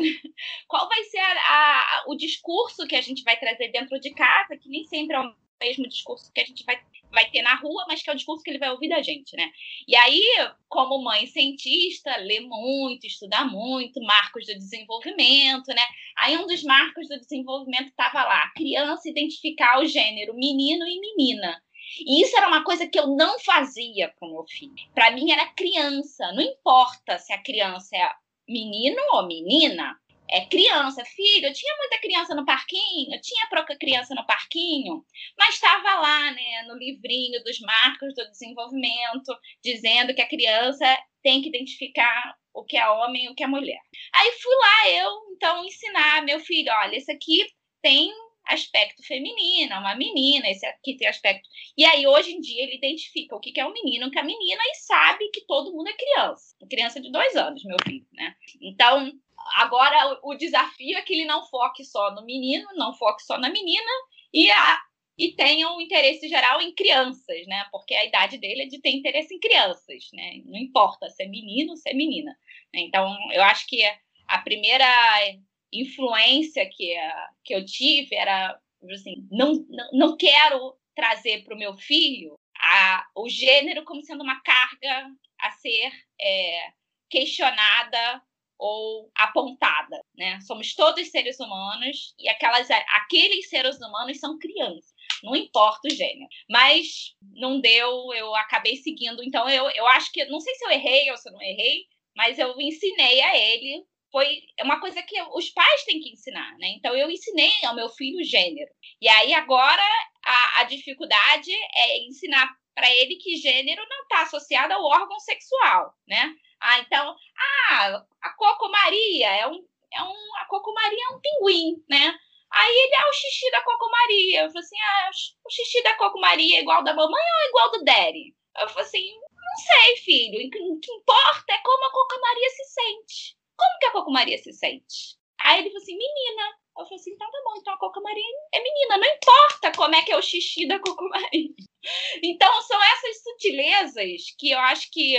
qual vai ser a, a, o discurso que a gente vai trazer dentro de casa, que nem sempre é o mesmo discurso que a gente vai vai ter na rua, mas que é o discurso que ele vai ouvir da gente, né? E aí, como mãe cientista, lê muito, estuda muito, marcos do desenvolvimento, né? Aí um dos marcos do desenvolvimento estava lá, criança identificar o gênero menino e menina. E isso era uma coisa que eu não fazia com meu filho. Para mim era criança, não importa se a criança é menino ou menina, é, criança, filho, eu tinha muita criança no parquinho, eu tinha pouca criança no parquinho, mas estava lá, né, no livrinho dos marcos do desenvolvimento, dizendo que a criança tem que identificar o que é homem e o que é mulher. Aí fui lá eu, então, ensinar meu filho, olha, esse aqui tem aspecto feminino, é uma menina, esse aqui tem aspecto. E aí, hoje em dia, ele identifica o que é um menino, o que é menina, e sabe que todo mundo é criança. Criança de dois anos, meu filho, né? Então, Agora, o desafio é que ele não foque só no menino, não foque só na menina e, a, e tenha um interesse geral em crianças, né? Porque a idade dele é de ter interesse em crianças, né? Não importa se é menino ou se é menina. Então, eu acho que a primeira influência que, que eu tive era assim, não, não, não quero trazer para o meu filho a, o gênero como sendo uma carga a ser é, questionada ou apontada, né? Somos todos seres humanos e aquelas, aqueles seres humanos são crianças, não importa o gênero. Mas não deu, eu acabei seguindo. Então eu, eu acho que, não sei se eu errei ou se eu não errei, mas eu ensinei a ele. Foi uma coisa que os pais têm que ensinar, né? Então eu ensinei ao meu filho gênero. E aí agora a, a dificuldade é ensinar para ele que gênero não está associado ao órgão sexual, né? Ah, então, ah, a Coco Maria é um, é um, a Coco Maria é um pinguim, né? Aí ele é o xixi da Coco Maria. Eu falei assim, ah, o xixi da Coco Maria é igual da mamãe ou é igual do Daddy? Eu falei assim, não sei, filho. O que importa é como a Coco Maria se sente. Como que a Coco Maria se sente? Aí ele falou assim, menina. Eu falei assim, então tá bom, então a Coco Maria é menina. Não importa como é que é o xixi da Coco Maria. *laughs* Então, são essas sutilezas que eu acho que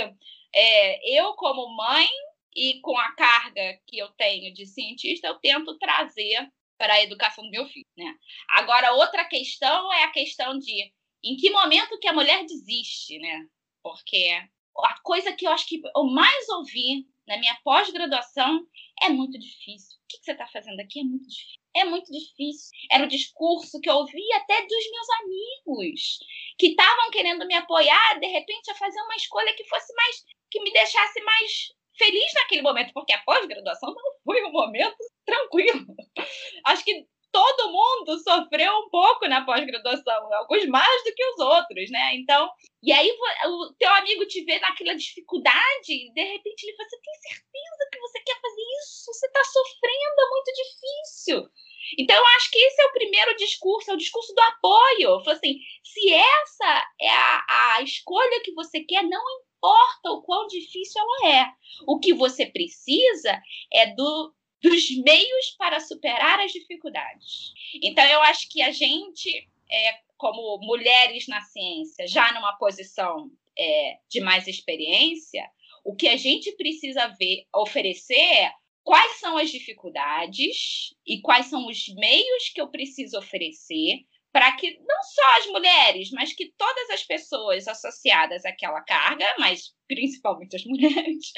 é, eu, como mãe, e com a carga que eu tenho de cientista, eu tento trazer para a educação do meu filho. Né? Agora, outra questão é a questão de em que momento que a mulher desiste, né? Porque a coisa que eu acho que eu mais ouvi na minha pós-graduação é muito difícil. O que você está fazendo aqui é muito difícil. É muito difícil. Era o discurso que eu ouvi até dos meus amigos, que estavam querendo me apoiar, de repente, a fazer uma escolha que fosse mais que me deixasse mais feliz naquele momento, porque a pós-graduação não foi um momento tranquilo. *laughs* Acho que todo mundo sofreu um pouco na pós-graduação, alguns mais do que os outros, né? Então, e aí o teu amigo te vê naquela dificuldade, e de repente ele fala: Você tem certeza que você quer fazer isso? Você está sofrendo, é muito difícil. Então, eu acho que esse é o primeiro discurso, é o discurso do apoio. Fala assim: se essa é a, a escolha que você quer, não importa o quão difícil ela é. O que você precisa é do, dos meios para superar as dificuldades. Então, eu acho que a gente, é, como mulheres na ciência, já numa posição é, de mais experiência, o que a gente precisa ver, oferecer é quais são as dificuldades e quais são os meios que eu preciso oferecer para que não só as mulheres, mas que todas as pessoas associadas àquela carga, mas principalmente as *laughs* mulheres,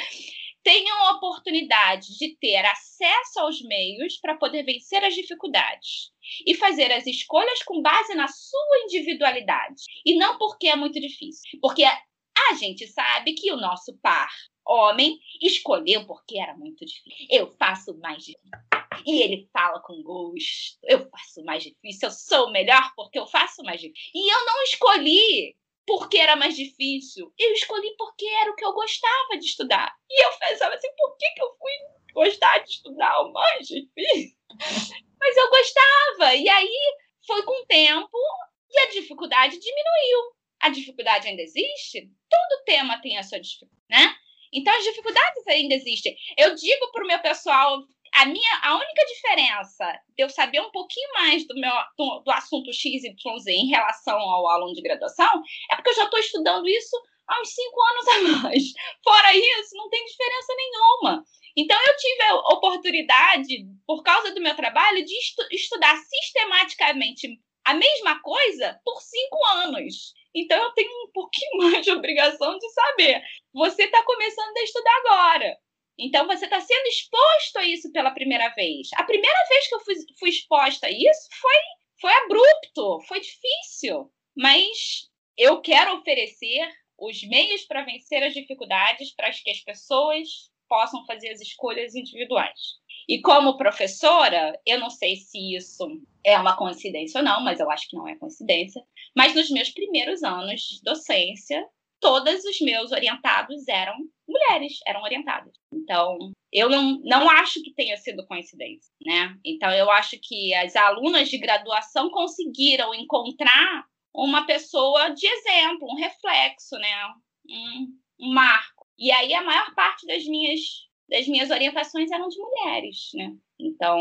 tenham a oportunidade de ter acesso aos meios para poder vencer as dificuldades e fazer as escolhas com base na sua individualidade e não porque é muito difícil, porque a gente sabe que o nosso par homem escolheu porque era muito difícil. Eu faço mais difícil. E ele fala com gosto. Eu faço mais difícil. Eu sou o melhor porque eu faço mais difícil. E eu não escolhi porque era mais difícil. Eu escolhi porque era o que eu gostava de estudar. E eu pensava assim, por que, que eu fui gostar de estudar o mais difícil? *laughs* Mas eu gostava. E aí foi com o tempo e a dificuldade diminuiu. A dificuldade ainda existe? Todo tema tem a sua dificuldade, né? Então as dificuldades ainda existem. Eu digo para o meu pessoal a minha a única diferença de eu saber um pouquinho mais do meu do, do assunto XYZ em relação ao aluno de graduação é porque eu já estou estudando isso há uns cinco anos a mais. Fora isso, não tem diferença nenhuma. Então, eu tive a oportunidade, por causa do meu trabalho, de estu estudar sistematicamente a mesma coisa por cinco anos. Então, eu tenho um pouquinho *laughs* mais de obrigação de saber. Você está começando a estudar agora. Então, você está sendo exposto a isso pela primeira vez. A primeira vez que eu fui, fui exposta a isso foi, foi abrupto, foi difícil. Mas eu quero oferecer os meios para vencer as dificuldades para que as pessoas possam fazer as escolhas individuais. E como professora, eu não sei se isso é uma coincidência ou não, mas eu acho que não é coincidência. Mas nos meus primeiros anos de docência, todos os meus orientados eram mulheres, eram orientadas. Então, eu não, não acho que tenha sido coincidência, né? Então, eu acho que as alunas de graduação conseguiram encontrar uma pessoa de exemplo, um reflexo, né? Um, um marco. E aí, a maior parte das minhas, das minhas orientações eram de mulheres, né? Então,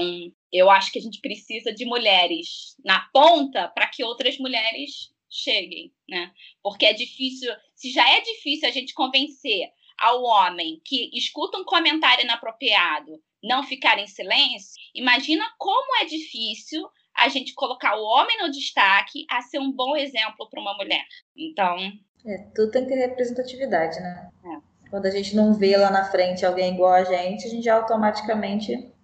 eu acho que a gente precisa de mulheres na ponta para que outras mulheres cheguem, né? Porque é difícil, se já é difícil a gente convencer ao homem que escuta um comentário inapropriado não ficar em silêncio, imagina como é difícil a gente colocar o homem no destaque a ser um bom exemplo para uma mulher. Então. É, tudo tem que ter representatividade, né? É. Quando a gente não vê lá na frente alguém igual a gente, a gente automaticamente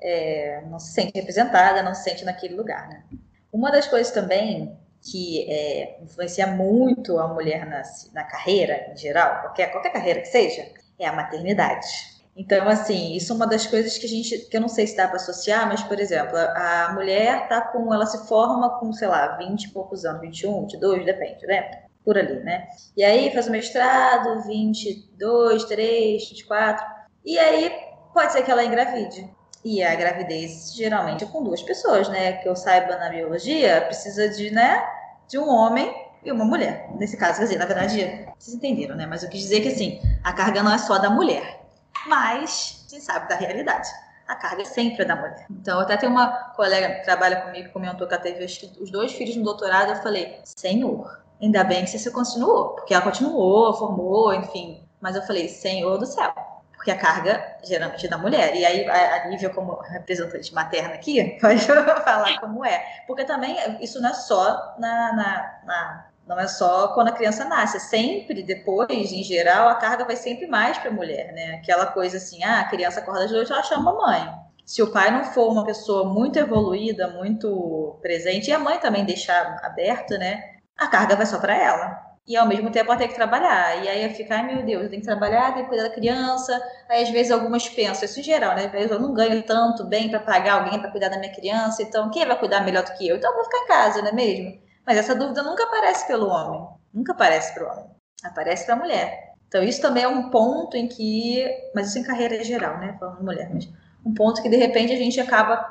é, não se sente representada, não se sente naquele lugar, né? Uma das coisas também que é, influencia muito a mulher na, na carreira, em geral, qualquer, qualquer carreira que seja, é a maternidade. Então, assim, isso é uma das coisas que a gente, que eu não sei se dá para associar, mas, por exemplo, a, a, mulher tá com, ela se forma com, sei lá, 20 e poucos anos, 21, 22, depende, né? Por ali, né? E aí faz o mestrado, 22, 3, 24, e aí pode ser que ela engravide. E a gravidez geralmente é com duas pessoas, né? Que eu saiba na biologia, precisa de, né, de um homem e uma mulher. Nesse caso, quer dizer, na verdade, vocês entenderam, né? Mas eu quis dizer que assim, a carga não é só da mulher, mas a gente sabe da realidade. A carga sempre é da mulher. Então, até tem uma colega que trabalha comigo que comentou que ela teve os dois filhos no doutorado. Eu falei, Senhor, ainda bem que você continuou, porque ela continuou, formou, enfim. Mas eu falei, Senhor do céu, porque a carga geralmente é da mulher. E aí a Lívia, como representante materna aqui, *laughs* pode falar como é. Porque também isso não é só na, na, na não é só quando a criança nasce, é sempre depois, em geral, a carga vai sempre mais para a mulher, né? Aquela coisa assim, ah, a criança acorda de noite, ela chama a mãe. Se o pai não for uma pessoa muito evoluída, muito presente, e a mãe também deixar aberto, né? A carga vai só para ela e ao mesmo tempo ela tem que trabalhar. E aí fica, ai meu Deus, eu tenho que trabalhar, tenho que cuidar da criança. Aí às vezes algumas pensam, isso em geral, né? Às vezes eu não ganho tanto bem para pagar alguém para cuidar da minha criança, então quem vai cuidar melhor do que eu? Então eu vou ficar em casa, não é mesmo? Mas essa dúvida nunca aparece pelo homem, nunca aparece para o homem, aparece para a mulher. Então isso também é um ponto em que, mas isso em carreira geral, né? Falando mulher, mas um ponto que de repente a gente acaba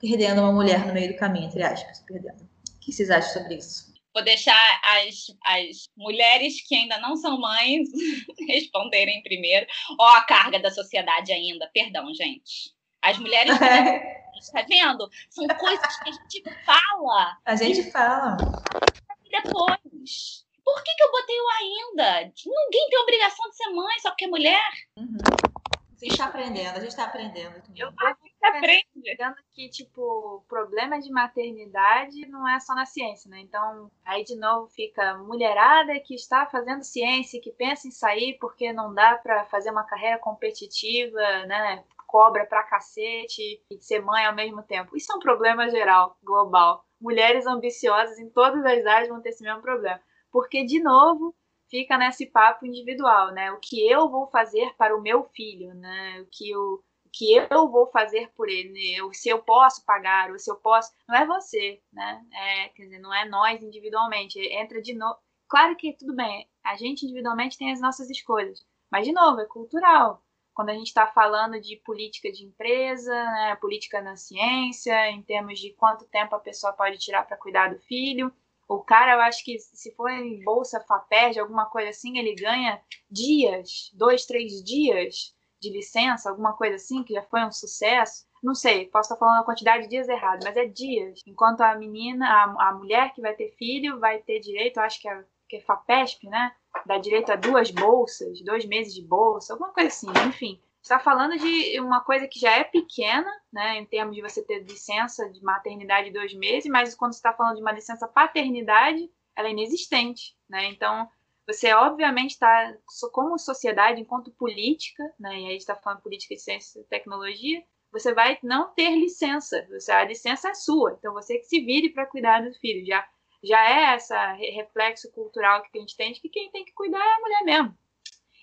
perdendo uma mulher no meio do caminho, entre aspas, perdendo. O que vocês acham sobre isso? Vou deixar as, as mulheres que ainda não são mães *laughs* responderem primeiro. Ó, a carga da sociedade ainda. Perdão, gente. As mulheres. *laughs* Está vendo? São coisas que a gente fala. A gente fala. Depois. Por que, que eu botei o ainda? Ninguém tem obrigação de ser mãe só porque é mulher. Uhum. A gente está aprendendo, a gente está aprendendo. Eu aprendendo que, tipo, o problema de maternidade não é só na ciência, né? Então, aí de novo fica mulherada que está fazendo ciência, que pensa em sair porque não dá para fazer uma carreira competitiva, né? Cobra pra cacete e ser mãe ao mesmo tempo. Isso é um problema geral, global. Mulheres ambiciosas em todas as áreas vão ter esse mesmo problema porque, de novo, fica nesse papo individual, né? O que eu vou fazer para o meu filho, né? O que eu, o que eu vou fazer por ele, né? se eu posso pagar, ou se eu posso. Não é você, né? É, quer dizer, não é nós individualmente. Entra de novo. Claro que tudo bem, a gente individualmente tem as nossas escolhas, mas, de novo, é cultural. Quando a gente está falando de política de empresa, né, política na ciência, em termos de quanto tempo a pessoa pode tirar para cuidar do filho, o cara, eu acho que se for em bolsa FAPERJ, alguma coisa assim, ele ganha dias, dois, três dias de licença, alguma coisa assim, que já foi um sucesso. Não sei, posso estar falando a quantidade de dias errado, mas é dias. Enquanto a menina, a, a mulher que vai ter filho, vai ter direito, acho que é, que é FAPESP, né? Dá direito a duas bolsas, dois meses de bolsa, alguma coisa assim, enfim está falando de uma coisa que já é pequena, né, em termos de você ter licença de maternidade de dois meses, mas quando você está falando de uma licença paternidade, ela é inexistente, né? Então, você obviamente está, como sociedade, enquanto política, né, e aí está falando política de ciência e tecnologia, você vai não ter licença, você, a licença é sua, então você que se vire para cuidar do filho, já já é essa reflexo cultural que a gente tem de que quem tem que cuidar é a mulher mesmo.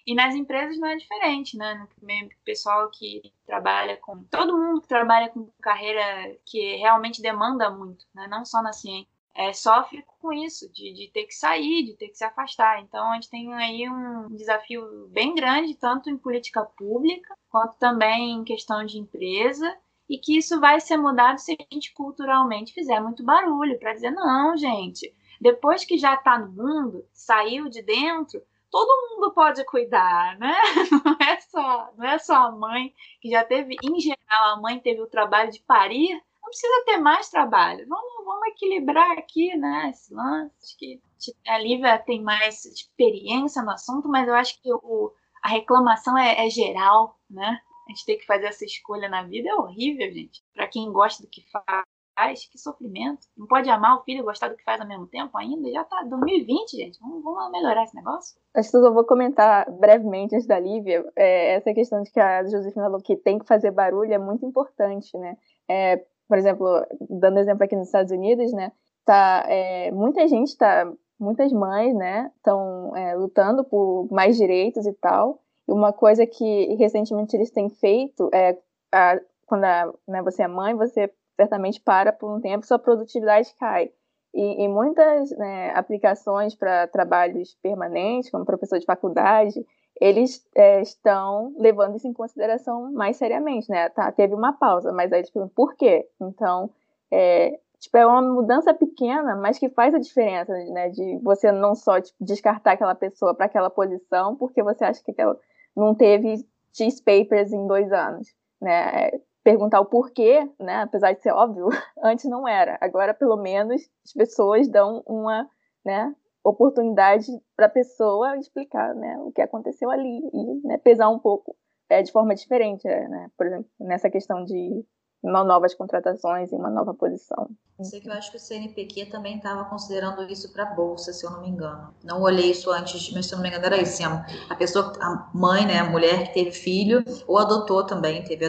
E nas empresas não é diferente, né? No pessoal que trabalha com. Todo mundo que trabalha com carreira que realmente demanda muito, né? Não só na ciência. É, sofre com isso, de, de ter que sair, de ter que se afastar. Então, a gente tem aí um desafio bem grande, tanto em política pública, quanto também em questão de empresa, e que isso vai ser mudado se a gente culturalmente fizer muito barulho para dizer: não, gente, depois que já está no mundo, saiu de dentro, todo mundo pode cuidar, né? *laughs* Não é só, não é só a mãe que já teve, em geral, a mãe teve o trabalho de parir, precisa ter mais trabalho. Vamos, vamos equilibrar aqui, né? Esse lance. Acho que a Lívia tem mais experiência no assunto, mas eu acho que o, a reclamação é, é geral, né? A gente tem que fazer essa escolha na vida é horrível, gente. Para quem gosta do que faz, que sofrimento. Não pode amar o filho e gostar do que faz ao mesmo tempo ainda? Já tá 2020, gente. Vamos, vamos melhorar esse negócio? Acho que eu vou comentar brevemente antes da Lívia. É, essa questão de que a Josefina falou que tem que fazer barulho é muito importante, né? É, por exemplo, dando exemplo aqui nos Estados Unidos, né? Tá, é, muita gente tá, muitas mães, né, estão é, lutando por mais direitos e tal. E uma coisa que recentemente eles têm feito é a, quando a, né, você é mãe, você certamente para por um tempo, sua produtividade cai. E, e muitas né, aplicações para trabalhos permanentes, como professor de faculdade, eles é, estão levando isso em consideração mais seriamente, né? Tá, teve uma pausa, mas aí eles perguntam por quê? Então, é, tipo, é uma mudança pequena, mas que faz a diferença, né? De você não só tipo, descartar aquela pessoa para aquela posição, porque você acha que ela não teve X papers em dois anos, né? perguntar o porquê, né? Apesar de ser óbvio, *laughs* antes não era. Agora, pelo menos, as pessoas dão uma, né, oportunidade para a pessoa explicar, né, o que aconteceu ali e né, pesar um pouco é, de forma diferente, né? Por exemplo, nessa questão de novas contratações e uma nova posição. Sei que eu acho que o CNPq também estava considerando isso para bolsa, se eu não me engano. Não olhei isso antes, mas se eu não me engano era isso. A pessoa, a mãe, né, a mulher que teve filho, ou adotou também, teve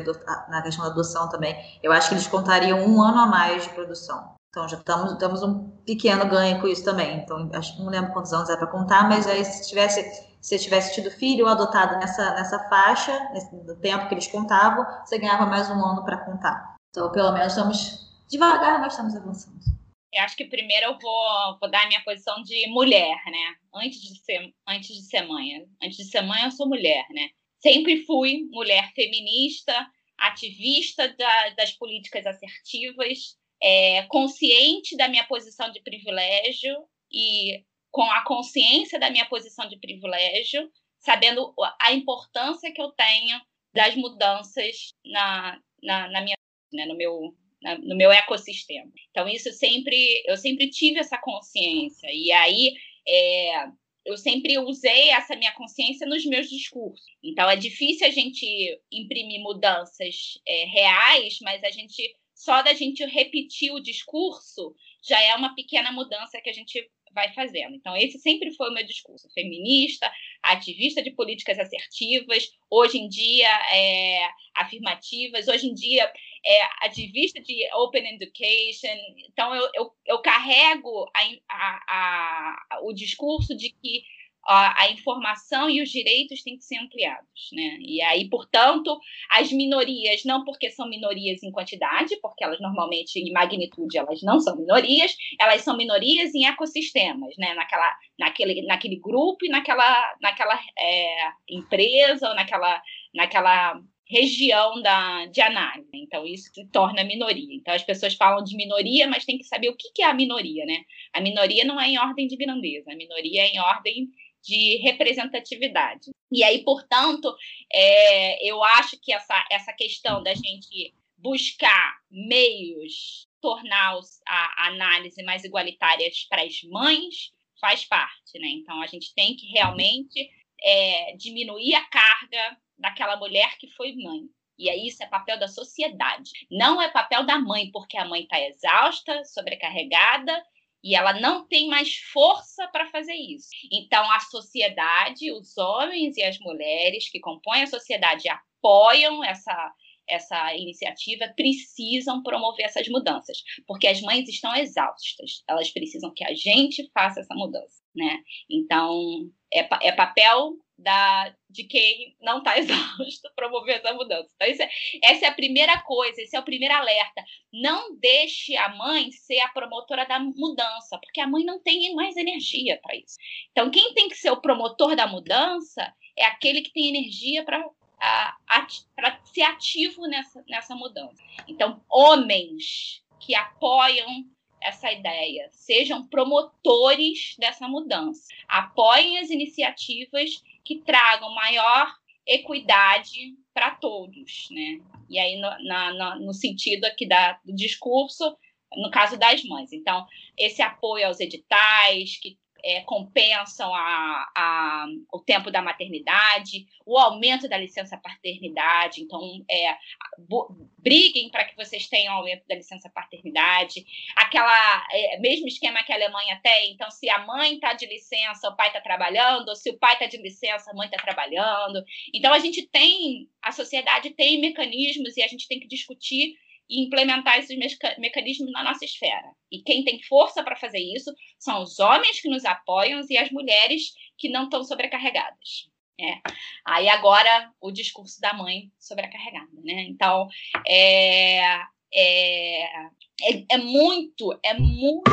na questão da adoção também. Eu acho que eles contariam um ano a mais de produção. Então já estamos, estamos um pequeno ganho com isso também. Então acho não lembro quantos anos é para contar, mas aí se tivesse se tivesse tido filho ou adotado nessa, nessa faixa, nesse, no tempo que eles contavam, você ganhava mais um ano para contar. Então, pelo menos estamos devagar, mas estamos avançando. Eu acho que primeiro eu vou, vou dar a minha posição de mulher, né? Antes de ser, antes de ser mãe. Antes de ser mãe, eu sou mulher, né? Sempre fui mulher feminista, ativista da, das políticas assertivas, é, consciente da minha posição de privilégio e com a consciência da minha posição de privilégio, sabendo a importância que eu tenho das mudanças na, na, na minha, né, no meu no meu ecossistema. Então isso sempre eu sempre tive essa consciência e aí é, eu sempre usei essa minha consciência nos meus discursos. Então é difícil a gente imprimir mudanças é, reais, mas a gente só da gente repetir o discurso já é uma pequena mudança que a gente vai fazendo. Então, esse sempre foi o meu discurso: feminista, ativista de políticas assertivas, hoje em dia é, afirmativas, hoje em dia é, ativista de open education. Então, eu, eu, eu carrego a, a, a, o discurso de que a, informação e os direitos têm que ser ampliados, né? E aí, portanto, as minorias, não porque são minorias em quantidade, porque elas normalmente em magnitude elas não são minorias, elas são minorias em ecossistemas, né? Naquela, naquele, naquele grupo e naquela, naquela é, empresa ou naquela, naquela região da, de análise. Então, isso se torna minoria. Então, as pessoas falam de minoria, mas tem que saber o que, que é a minoria, né? A minoria não é em ordem de grandeza, a minoria é em ordem de representatividade. E aí, portanto, é, eu acho que essa, essa questão da gente buscar meios tornar a análise mais igualitária para as mães faz parte, né? Então a gente tem que realmente é, diminuir a carga daquela mulher que foi mãe. E aí isso é papel da sociedade. Não é papel da mãe, porque a mãe está exausta, sobrecarregada e ela não tem mais força para fazer isso. Então, a sociedade, os homens e as mulheres que compõem a sociedade apoiam essa, essa iniciativa, precisam promover essas mudanças, porque as mães estão exaustas, elas precisam que a gente faça essa mudança. Né? Então, é, é papel da, de quem não está *laughs* exausto promover essa mudança. Então, é, essa é a primeira coisa, esse é o primeiro alerta. Não deixe a mãe ser a promotora da mudança, porque a mãe não tem mais energia para isso. Então, quem tem que ser o promotor da mudança é aquele que tem energia para para ser ativo nessa, nessa mudança. Então, homens que apoiam essa ideia, sejam promotores dessa mudança, apoiem as iniciativas que tragam maior equidade para todos, né? E aí no, na, no sentido aqui da, do discurso, no caso das mães. Então, esse apoio aos editais que é, compensam a, a, o tempo da maternidade, o aumento da licença paternidade. Então, é, briguem para que vocês tenham aumento da licença paternidade. Aquela é, mesmo esquema que a Alemanha tem. Então, se a mãe está de licença, o pai está trabalhando. Ou se o pai está de licença, a mãe está trabalhando. Então, a gente tem, a sociedade tem mecanismos e a gente tem que discutir e implementar esses mecanismos na nossa esfera. E quem tem força para fazer isso são os homens que nos apoiam e as mulheres que não estão sobrecarregadas. É. Aí agora o discurso da mãe sobrecarregada, né? Então é, é, é, é muito é muito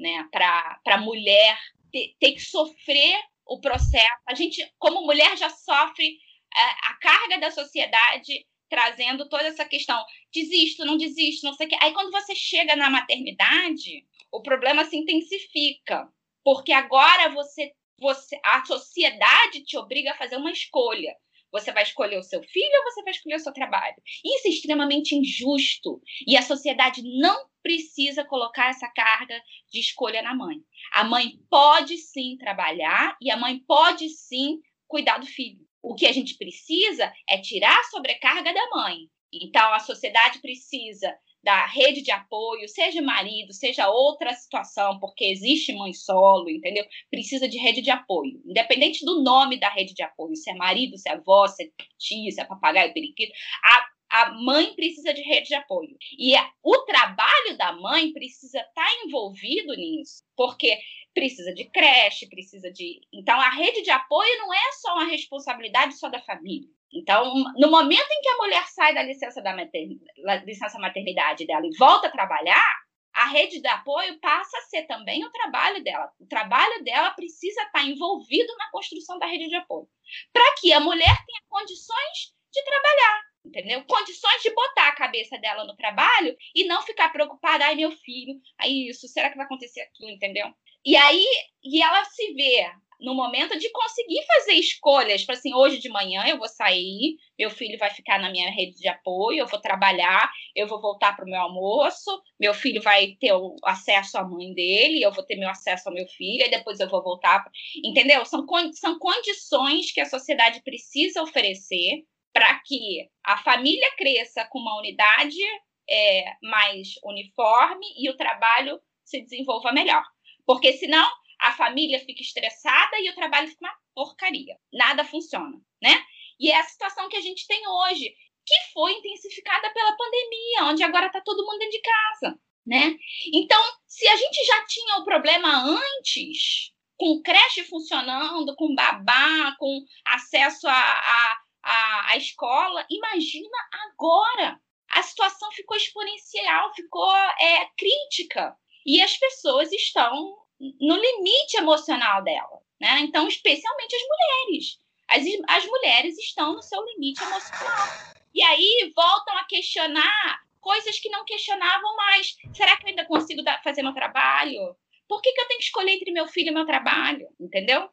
né? Para a mulher ter, ter que sofrer o processo. A gente, como mulher, já sofre é, a carga da sociedade trazendo toda essa questão, desisto, não desisto, não sei o quê. Aí quando você chega na maternidade, o problema se intensifica, porque agora você, você a sociedade te obriga a fazer uma escolha. Você vai escolher o seu filho ou você vai escolher o seu trabalho? Isso é extremamente injusto. E a sociedade não precisa colocar essa carga de escolha na mãe. A mãe pode sim trabalhar e a mãe pode sim cuidar do filho. O que a gente precisa é tirar a sobrecarga da mãe. Então, a sociedade precisa da rede de apoio, seja marido, seja outra situação, porque existe mãe solo, entendeu? Precisa de rede de apoio. Independente do nome da rede de apoio, se é marido, se é avó, se é tia, se é papagaio, periquito, a a mãe precisa de rede de apoio. E o trabalho da mãe precisa estar tá envolvido nisso, porque precisa de creche, precisa de. Então, a rede de apoio não é só uma responsabilidade só da família. Então, no momento em que a mulher sai da licença, da maternidade, licença maternidade dela e volta a trabalhar, a rede de apoio passa a ser também o trabalho dela. O trabalho dela precisa estar envolvido na construção da rede de apoio, para que a mulher tenha condições de trabalhar entendeu? Condições de botar a cabeça dela no trabalho e não ficar preocupada, ai meu filho, aí isso, será que vai acontecer aquilo, entendeu? E aí, e ela se vê no momento de conseguir fazer escolhas, para assim, hoje de manhã eu vou sair, meu filho vai ficar na minha rede de apoio, eu vou trabalhar, eu vou voltar para o meu almoço, meu filho vai ter o acesso à mãe dele, eu vou ter meu acesso ao meu filho, e depois eu vou voltar. Entendeu? São, são condições que a sociedade precisa oferecer para que a família cresça com uma unidade é, mais uniforme e o trabalho se desenvolva melhor. Porque senão a família fica estressada e o trabalho fica uma porcaria. Nada funciona, né? E é a situação que a gente tem hoje, que foi intensificada pela pandemia, onde agora está todo mundo dentro de casa, né? Então, se a gente já tinha o problema antes, com creche funcionando, com babá, com acesso à a, a, a, escola, imagina agora. A situação ficou exponencial, ficou é, crítica. E as pessoas estão no limite emocional dela, né? Então, especialmente as mulheres. As, as mulheres estão no seu limite emocional. E aí voltam a questionar coisas que não questionavam mais. Será que eu ainda consigo dar, fazer meu trabalho? Por que, que eu tenho que escolher entre meu filho e meu trabalho? Entendeu?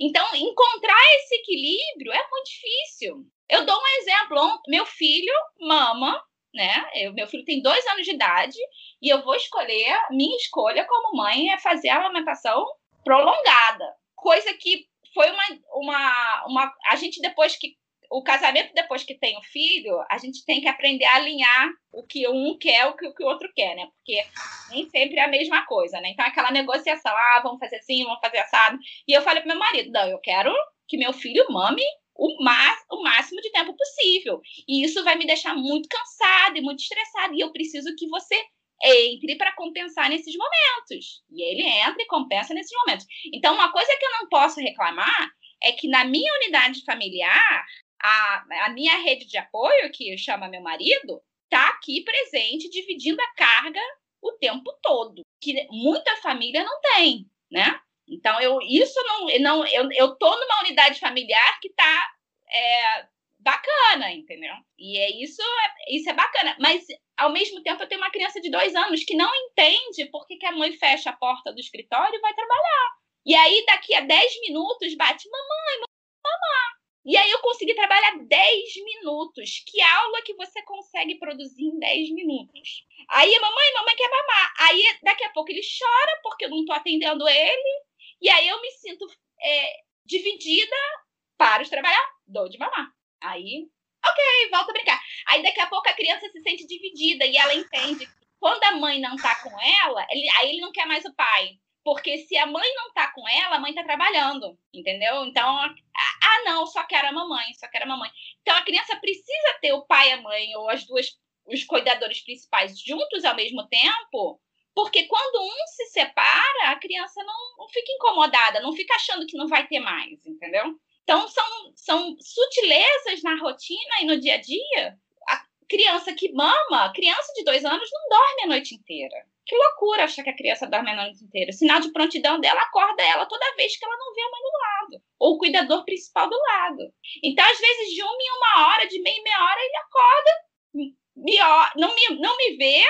Então, encontrar esse equilíbrio é muito difícil. Eu dou um exemplo. Meu filho mama né? Eu, meu filho tem dois anos de idade e eu vou escolher, minha escolha como mãe é fazer a amamentação prolongada. Coisa que foi uma, uma, uma. A gente, depois que. O casamento, depois que tem o filho, a gente tem que aprender a alinhar o que um quer, o que, o que o outro quer, né? Porque nem sempre é a mesma coisa, né? Então, aquela negociação, ah, vamos fazer assim, vamos fazer assado. E eu falei pro meu marido, não, eu quero que meu filho mame o, o máximo de tempo possível. E isso vai me deixar muito cansada e muito estressada. E eu preciso que você entre para compensar nesses momentos. E ele entra e compensa nesses momentos. Então, uma coisa que eu não posso reclamar é que na minha unidade familiar, a, a minha rede de apoio, que chama meu marido, está aqui presente, dividindo a carga o tempo todo, que muita família não tem, né? Então, eu, isso não, não eu, eu tô numa unidade familiar que está é, bacana, entendeu? E é isso, é, isso é bacana. Mas, ao mesmo tempo, eu tenho uma criança de dois anos que não entende por que, que a mãe fecha a porta do escritório e vai trabalhar. E aí, daqui a 10 minutos, bate, mamãe, mamãe. E aí eu consegui trabalhar 10 minutos. Que aula que você consegue produzir em 10 minutos? Aí, mamãe, mamãe quer mamar. Aí, daqui a pouco, ele chora porque eu não estou atendendo ele. E aí eu me sinto é, dividida, paro de trabalhar, dou de mamar. Aí, ok, volta a brincar. Aí daqui a pouco a criança se sente dividida e ela entende que quando a mãe não tá com ela, ele, aí ele não quer mais o pai. Porque se a mãe não tá com ela, a mãe tá trabalhando, entendeu? Então, ah, não, só quero a mamãe, só quero a mamãe. Então, a criança precisa ter o pai e a mãe, ou as duas, os cuidadores principais juntos ao mesmo tempo, porque quando um se separa, a criança não, fica incomodada, não fica achando que não vai ter mais, entendeu? Então, são, são sutilezas na rotina e no dia a dia. A criança que mama, criança de dois anos, não dorme a noite inteira. Que loucura achar que a criança dorme a noite inteira. O sinal de prontidão dela acorda ela toda vez que ela não vê a mãe do lado. Ou o cuidador principal do lado. Então, às vezes, de uma em uma hora, de meia em meia hora, ele acorda, me, não, me, não me vê,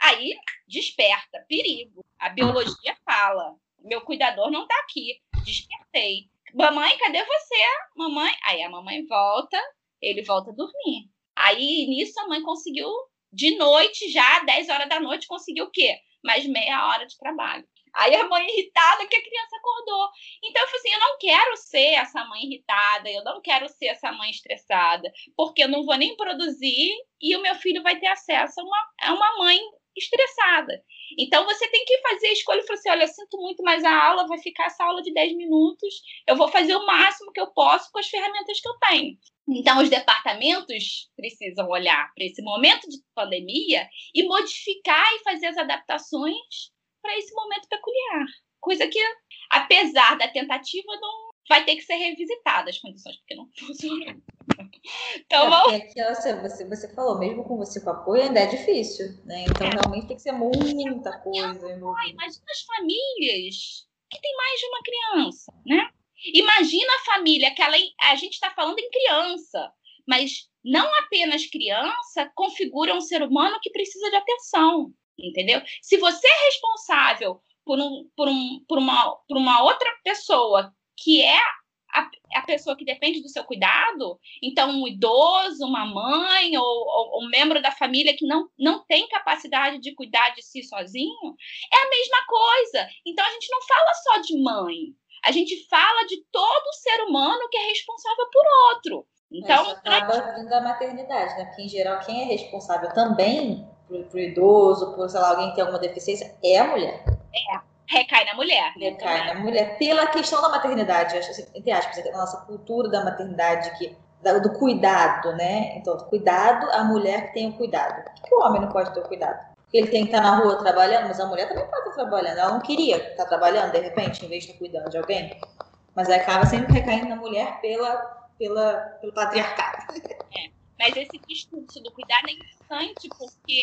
Aí desperta, perigo. A biologia *laughs* fala: meu cuidador não está aqui. Despertei. Mamãe, cadê você? Mamãe. Aí a mamãe volta, ele volta a dormir. Aí nisso a mãe conseguiu, de noite já, 10 horas da noite, conseguiu o quê? Mais meia hora de trabalho. Aí a mãe irritada que a criança acordou. Então eu falei assim: eu não quero ser essa mãe irritada, eu não quero ser essa mãe estressada, porque eu não vou nem produzir e o meu filho vai ter acesso a uma, a uma mãe estressada. Então você tem que fazer a escolha e falar assim: olha, eu sinto muito, mas a aula vai ficar essa aula de 10 minutos, eu vou fazer o máximo que eu posso com as ferramentas que eu tenho. Então, os departamentos precisam olhar para esse momento de pandemia e modificar e fazer as adaptações para esse momento peculiar. Coisa que, apesar da tentativa, não vai ter que ser revisitada as condições, porque não *laughs* funcionou. Então, *laughs* é, vamos... aqui, você, você falou, mesmo com você com apoio, ainda é difícil, né? Então, é. realmente tem que ser muita coisa. Imagina as famílias que tem mais de uma criança, né? Imagina a família que ela, a gente está falando em criança, mas não apenas criança configura um ser humano que precisa de atenção, entendeu? Se você é responsável por, um, por, um, por, uma, por uma outra pessoa que é a, a, pessoa que depende do seu cuidado, então um idoso, uma mãe ou, ou, um membro da família que não, não tem capacidade de cuidar de si sozinho, é a mesma coisa. Então a gente não fala só de mãe, a gente fala de todo ser humano que é responsável por outro. Então, Isso acaba vindo da maternidade, né? Porque, em geral, quem é responsável também pro, idoso, por, sei lá, alguém que tem alguma deficiência, é a mulher. É, recai na mulher. Recai na mulher. Pela questão da maternidade, assim, entre aspas, a nossa cultura da maternidade, que, do cuidado, né? Então, do cuidado, a mulher que tem o cuidado. Por que o homem não pode ter o cuidado? Porque ele tem que estar na rua trabalhando, mas a mulher também pode estar trabalhando. Ela não queria estar trabalhando, de repente, em vez de estar cuidando de alguém. Mas acaba sempre recaindo na mulher pela, pela, pelo patriarcado. É. Mas esse discurso do cuidado é interessante porque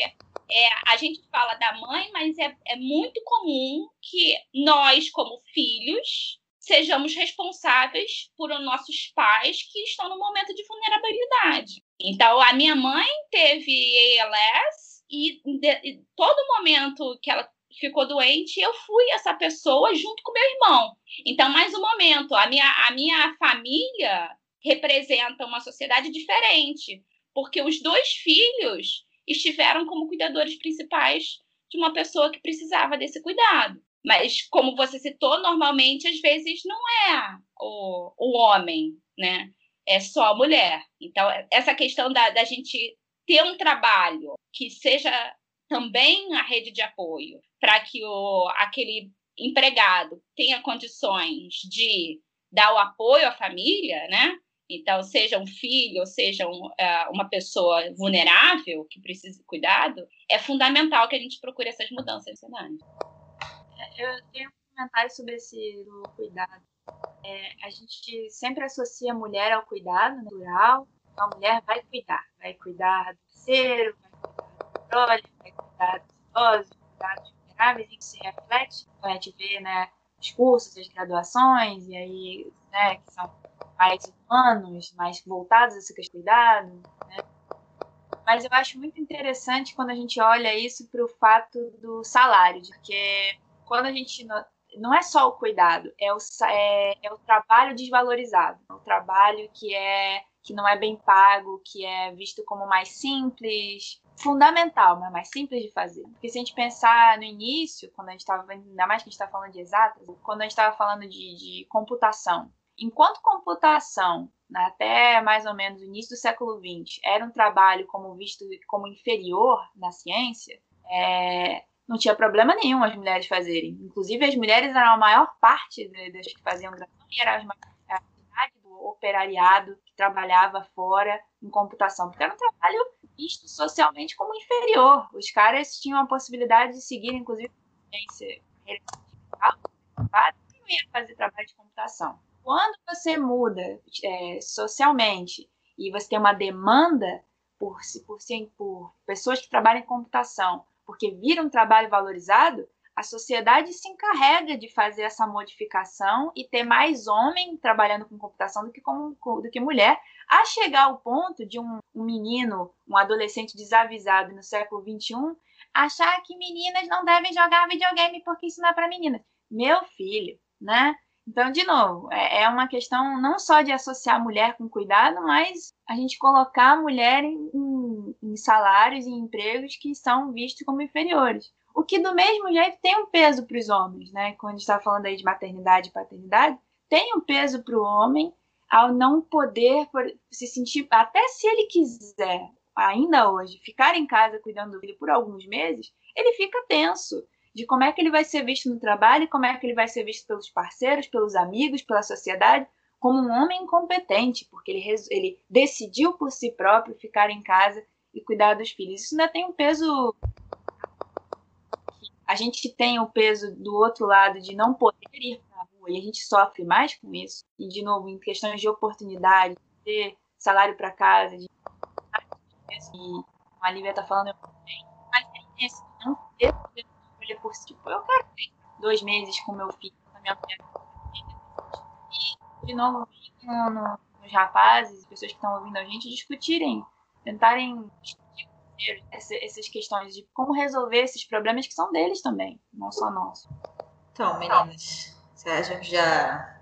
é, a gente fala da mãe, mas é, é muito comum que nós, como filhos, sejamos responsáveis por nossos pais que estão no momento de vulnerabilidade. Então, a minha mãe teve ALS e, de, todo momento que ela ficou doente, eu fui essa pessoa junto com meu irmão. Então, mais um momento, a minha, a minha família representa uma sociedade diferente, porque os dois filhos estiveram como cuidadores principais de uma pessoa que precisava desse cuidado. Mas, como você citou, normalmente, às vezes, não é o, o homem, né? É só a mulher. Então, essa questão da, da gente ter um trabalho que seja também a rede de apoio para que o, aquele empregado tenha condições de dar o apoio à família, né? Então, seja um filho, ou seja um, uh, uma pessoa vulnerável que precisa de cuidado, é fundamental que a gente procure essas mudanças na cenário. Eu tenho um comentário sobre esse cuidado. É, a gente sempre associa a mulher ao cuidado natural. Então, a mulher vai cuidar, vai cuidar do terceiro, vai cuidar do controle, vai cuidar dos idosos, cuidar dos vulneráveis, e que se reflete. Então, a gente vê né, os cursos, as graduações, e aí, né, que são mais humanos, mais voltados a esse cuidado, né? Mas eu acho muito interessante quando a gente olha isso para o fato do salário, porque quando a gente não, é só o cuidado, é o, é, é o trabalho desvalorizado, é o trabalho que é que não é bem pago, que é visto como mais simples, fundamental, mas mais simples de fazer. Porque se a gente pensar no início, quando a gente estava, ainda mais que a gente está falando de exatas, quando a gente estava falando de, de computação, enquanto computação até mais ou menos o início do século XX era um trabalho como visto como inferior na ciência, é, não tinha problema nenhum as mulheres fazerem. Inclusive, as mulheres eram a maior parte das que faziam graduação e era a do operariado que trabalhava fora em computação, porque era um trabalho visto socialmente como inferior. Os caras tinham a possibilidade de seguir, inclusive, ciência, não fazer trabalho de computação. Quando você muda é, socialmente e você tem uma demanda por, por, por pessoas que trabalham em computação, porque vira um trabalho valorizado, a sociedade se encarrega de fazer essa modificação e ter mais homem trabalhando com computação do que, como, do que mulher, a chegar ao ponto de um, um menino, um adolescente desavisado no século XXI, achar que meninas não devem jogar videogame porque isso não é para meninas. Meu filho, né? Então, de novo, é, é uma questão não só de associar a mulher com cuidado, mas a gente colocar a mulher em, em, em salários e empregos que são vistos como inferiores. O que, do mesmo jeito, tem um peso para os homens, né? Quando a gente está falando aí de maternidade e paternidade, tem um peso para o homem ao não poder se sentir, até se ele quiser, ainda hoje, ficar em casa cuidando do filho por alguns meses, ele fica tenso de como é que ele vai ser visto no trabalho, como é que ele vai ser visto pelos parceiros, pelos amigos, pela sociedade, como um homem incompetente, porque ele, ele decidiu por si próprio ficar em casa e cuidar dos filhos. Isso ainda tem um peso. A gente tem o peso do outro lado de não poder ir para a rua e a gente sofre mais com isso. E, de novo, em questões de oportunidade, de ter salário para casa, de. E a Lívia está falando, mas é esse não ter escolha por tipo, eu quero ter dois meses com meu filho, com a minha mulher. E, de novo, no, no, nos rapazes, pessoas que estão ouvindo a gente, discutirem, tentarem discutir essas questões de como resolver esses problemas que são deles também, não só nossos. Então, meninas, acha que já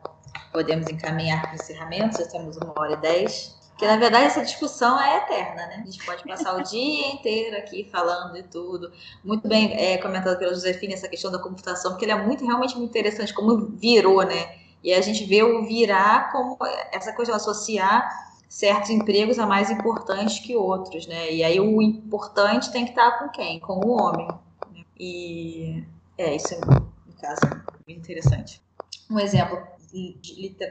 podemos encaminhar para o encerramento? Já temos uma hora e dez. Porque, na verdade, essa discussão é eterna, né? A gente pode passar o dia *laughs* inteiro aqui falando de tudo. Muito bem é, comentado pela Josefina essa questão da computação, porque ele é muito, realmente muito interessante, como virou, né? E a gente vê o virar como essa coisa de associar certos empregos a mais importantes que outros, né? E aí o importante tem que estar com quem? Com o homem. Né? E é isso, no caso, muito interessante. Um exemplo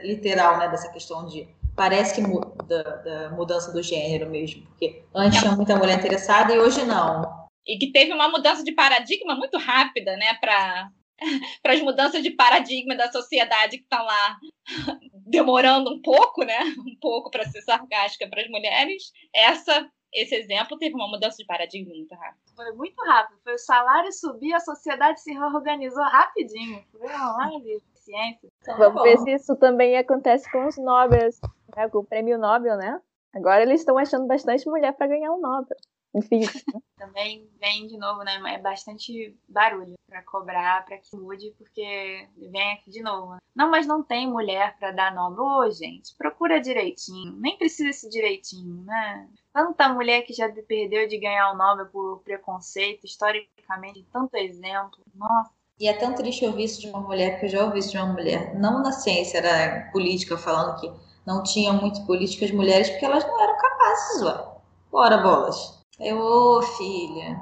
literal, né, dessa questão de parece que muda da mudança do gênero mesmo, porque antes tinha muita mulher interessada e hoje não. E que teve uma mudança de paradigma muito rápida, né, para *laughs* para as mudanças de paradigma da sociedade que estão lá *laughs* demorando um pouco, né? Um pouco para ser sarcástica para as mulheres. Essa esse exemplo teve uma mudança de paradigma muito rápida. Foi muito rápido. Foi o salário subir, a sociedade se reorganizou rapidinho. Foi uma ciência. Então, Vamos ver se isso também acontece com os Nobel, né? com o prêmio Nobel, né? Agora eles estão achando bastante mulher para ganhar o Nobel enfim. *laughs* Também vem de novo, né? É bastante barulho para cobrar, para que mude, porque vem aqui de novo. Não, mas não tem mulher para dar nome. Ô, gente, procura direitinho. Nem precisa esse direitinho, né? Tanta mulher que já perdeu de ganhar o nome por preconceito, historicamente, tanto exemplo. Nossa. E é tão triste ouvir isso de uma mulher, que eu já ouvi isso de uma mulher, não na ciência, era política, falando que não tinha muitas políticas mulheres porque elas não eram capazes, ué. Bora, bolas. Eu, ô filha,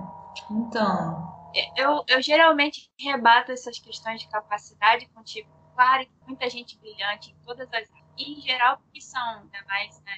então. Eu, eu geralmente rebato essas questões de capacidade contigo. Claro que muita gente brilhante em todas as áreas. E em geral, porque são mais, né,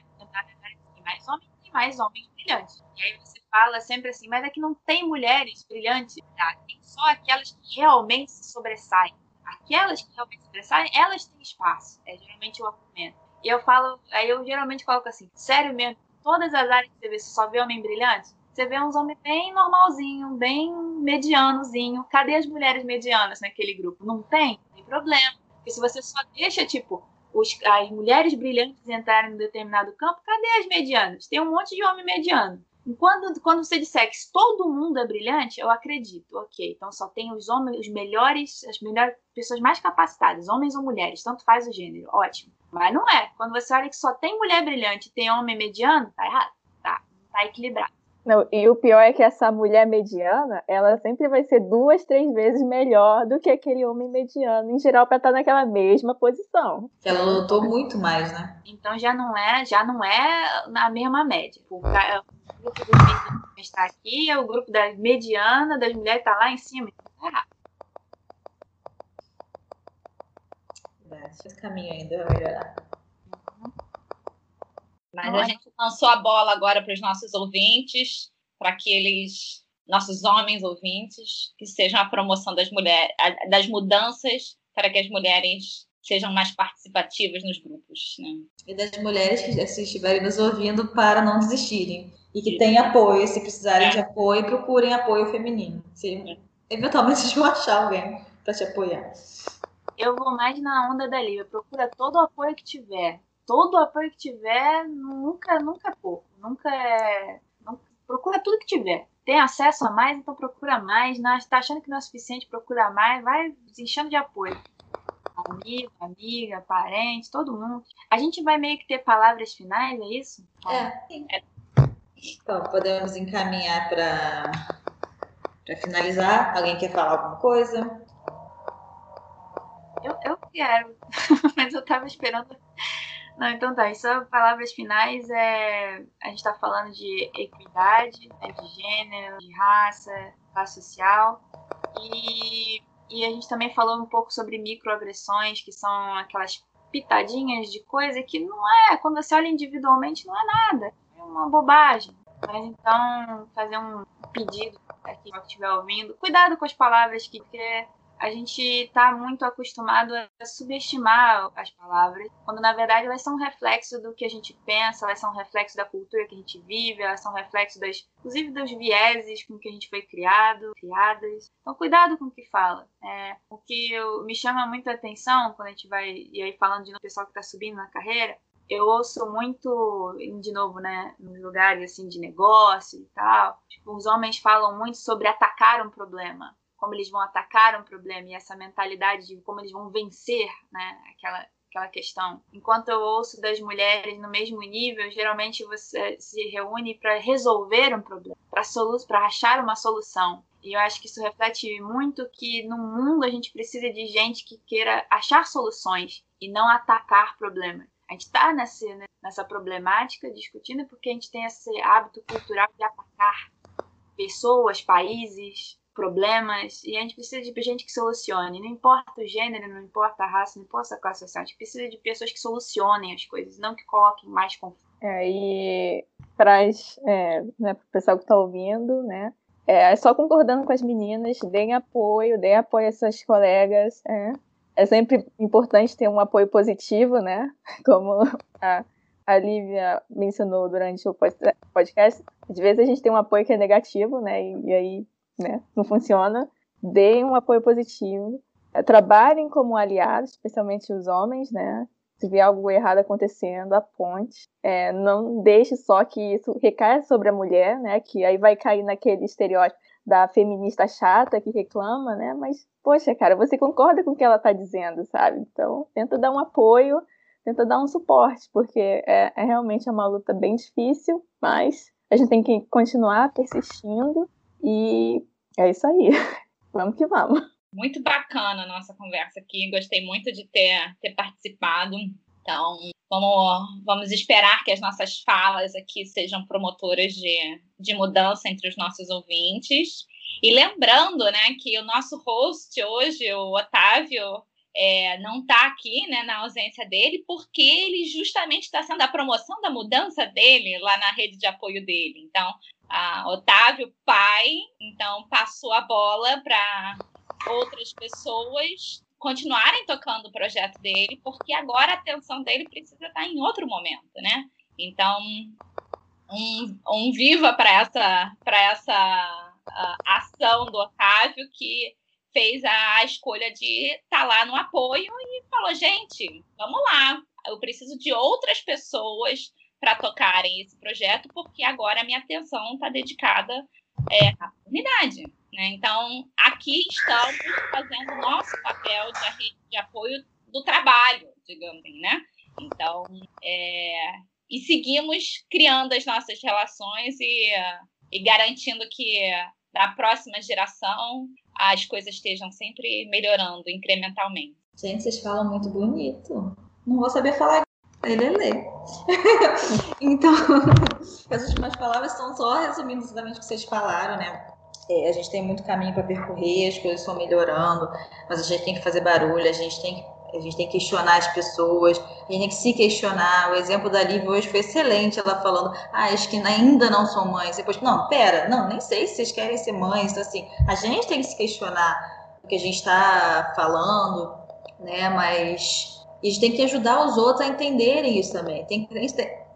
mais homens e mais homens brilhantes. E aí você fala sempre assim, mas é que não tem mulheres brilhantes, tá? tem só aquelas que realmente se sobressaem. Aquelas que realmente se sobressaem, elas têm espaço. É geralmente o argumento. E eu falo, aí eu geralmente coloco assim, sério mesmo, todas as áreas que você vê, você só vê homem brilhante? Você vê uns homens bem normalzinho, bem medianozinho. Cadê as mulheres medianas naquele grupo? Não tem? Não tem problema. Porque se você só deixa, tipo, os, as mulheres brilhantes entrarem em determinado campo, cadê as medianas? Tem um monte de homem mediano. Quando, quando você disser que todo mundo é brilhante, eu acredito, ok. Então só tem os homens, os melhores, as melhores pessoas mais capacitadas, homens ou mulheres, tanto faz o gênero, ótimo. Mas não é. Quando você olha que só tem mulher brilhante e tem homem mediano, tá errado. Tá, tá equilibrado. Não, e o pior é que essa mulher mediana, ela sempre vai ser duas, três vezes melhor do que aquele homem mediano, em geral, para estar naquela mesma posição. Ela lutou muito mais, né? Então já não é, já não é na mesma média. O, grupo dos medianos está aqui, o grupo da mediana das mulheres está lá em cima. Tá errado. Esse caminho ainda vai melhorar. Mas a gente lançou a bola agora para os nossos ouvintes, para aqueles nossos homens ouvintes, que sejam a promoção das mulheres, das mudanças para que as mulheres sejam mais participativas nos grupos. Né? E das mulheres que estiverem nos ouvindo para não desistirem. E que têm apoio, se precisarem é. de apoio, procurem apoio feminino. Se é. eventualmente vocês *laughs* vão achar alguém para te apoiar. Eu vou mais na onda da Lívia. Procura todo o apoio que tiver todo o apoio que tiver, nunca, nunca é pouco. Nunca é. Não, procura tudo que tiver. Tem acesso a mais, então procura mais. Não, tá achando que não é suficiente, procura mais. Vai enchendo de apoio. Amigo, amiga, parente, todo mundo. A gente vai meio que ter palavras finais, é isso? É. é. Então, podemos encaminhar para para finalizar. Alguém quer falar alguma coisa? Eu, eu quero, *laughs* mas eu tava esperando não, então tá. Só palavras finais é. A gente está falando de equidade, né, de gênero, de raça, classe social. E, e a gente também falou um pouco sobre microagressões, que são aquelas pitadinhas de coisa que não é, quando você olha individualmente, não é nada. É uma bobagem. Mas então, fazer um pedido para quem estiver ouvindo. Cuidado com as palavras que quer a gente está muito acostumado a subestimar as palavras, quando na verdade elas são reflexo do que a gente pensa, elas são reflexo da cultura que a gente vive, elas são reflexo das, inclusive dos vieses com que a gente foi criado, criadas. Então cuidado com o que fala. É, o que eu, me chama muito atenção quando a gente vai e aí falando de um pessoal que está subindo na carreira, eu ouço muito, de novo, né, nos lugares assim de negócio e tal, tipo, os homens falam muito sobre atacar um problema como eles vão atacar um problema e essa mentalidade de como eles vão vencer, né, aquela aquela questão. Enquanto eu ouço das mulheres no mesmo nível, geralmente você se reúne para resolver um problema, para solu achar uma solução. E eu acho que isso reflete muito que no mundo a gente precisa de gente que queira achar soluções e não atacar problemas. A gente está nessa, nessa problemática discutindo porque a gente tem esse hábito cultural de atacar pessoas, países, problemas e a gente precisa de gente que solucione. Não importa o gênero, não importa a raça, não importa a classe social. A gente precisa de pessoas que solucionem as coisas, não que coloquem mais conflito. É, e para é, né, o pessoal que está ouvindo, né, é, só concordando com as meninas, deem apoio, deem apoio a suas colegas. É, é sempre importante ter um apoio positivo, né? *laughs* Como a, a Lívia mencionou durante o podcast. Às vezes a gente tem um apoio que é negativo, né? E, e aí né, não funciona, deem um apoio positivo, é, trabalhem como aliados, especialmente os homens, né? Se vê algo errado acontecendo, aponte. É, não deixe só que isso recaia sobre a mulher, né? Que aí vai cair naquele estereótipo da feminista chata que reclama, né? Mas, poxa, cara, você concorda com o que ela está dizendo, sabe? Então, tenta dar um apoio, tenta dar um suporte, porque é, é realmente uma luta bem difícil, mas a gente tem que continuar persistindo e é isso aí. *laughs* vamos que vamos. Muito bacana a nossa conversa aqui. Gostei muito de ter, ter participado. Então, vamos, vamos esperar que as nossas falas aqui sejam promotoras de, de mudança entre os nossos ouvintes. E lembrando né, que o nosso host hoje, o Otávio, é, não está aqui, né, na ausência dele, porque ele justamente está sendo a promoção da mudança dele lá na rede de apoio dele. Então, a Otávio, pai, então passou a bola para outras pessoas continuarem tocando o projeto dele, porque agora a atenção dele precisa estar em outro momento, né? Então, um, um viva para essa, essa ação do Otávio que fez a escolha de estar tá lá no apoio e falou: gente, vamos lá, eu preciso de outras pessoas para tocarem esse projeto, porque agora a minha atenção está dedicada é, à comunidade. Né? Então, aqui estamos fazendo nosso papel de rede de apoio do trabalho, digamos assim, né? Então, é, e seguimos criando as nossas relações e, e garantindo que na próxima geração as coisas estejam sempre melhorando incrementalmente. Gente, vocês falam muito bonito. Não vou saber falar ele lê. *laughs* então, as últimas palavras são só resumindo exatamente o que vocês falaram, né? É, a gente tem muito caminho para percorrer, as coisas estão melhorando, mas a gente tem que fazer barulho, a gente tem que, a gente tem que questionar as pessoas, a gente tem que se questionar. O exemplo da Lívia hoje foi excelente, ela falando, ah, acho que ainda não são mães. Depois, não, pera, não, nem sei se vocês querem ser mães. Então, assim, a gente tem que se questionar o que a gente está falando, né? Mas a gente tem que ajudar os outros a entenderem isso também. Tem, tem,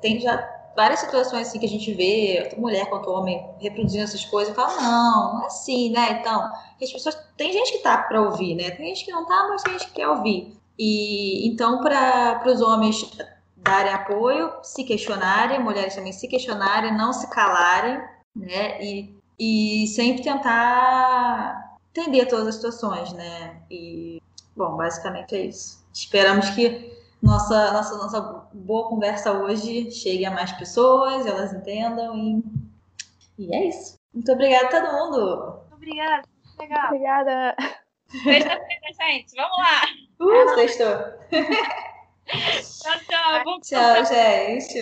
tem já várias situações assim que a gente vê, tanto mulher quanto homem, reproduzindo essas coisas e fala, não, não é assim, né? Então, as pessoas. Tem gente que tá para ouvir, né? Tem gente que não tá, mas tem gente que quer ouvir. E então, para os homens darem apoio, se questionarem, mulheres também se questionarem, não se calarem, né? E, e sempre tentar entender todas as situações, né? E, bom, basicamente é isso. Esperamos que nossa, nossa, nossa boa conversa hoje chegue a mais pessoas, elas entendam e, e é isso. Muito obrigada a todo mundo. Muito obrigada. Legal. Obrigada. Sexta-feira, gente. Vamos lá. Uh, sextou. tchau, tchau. Tchau, gente.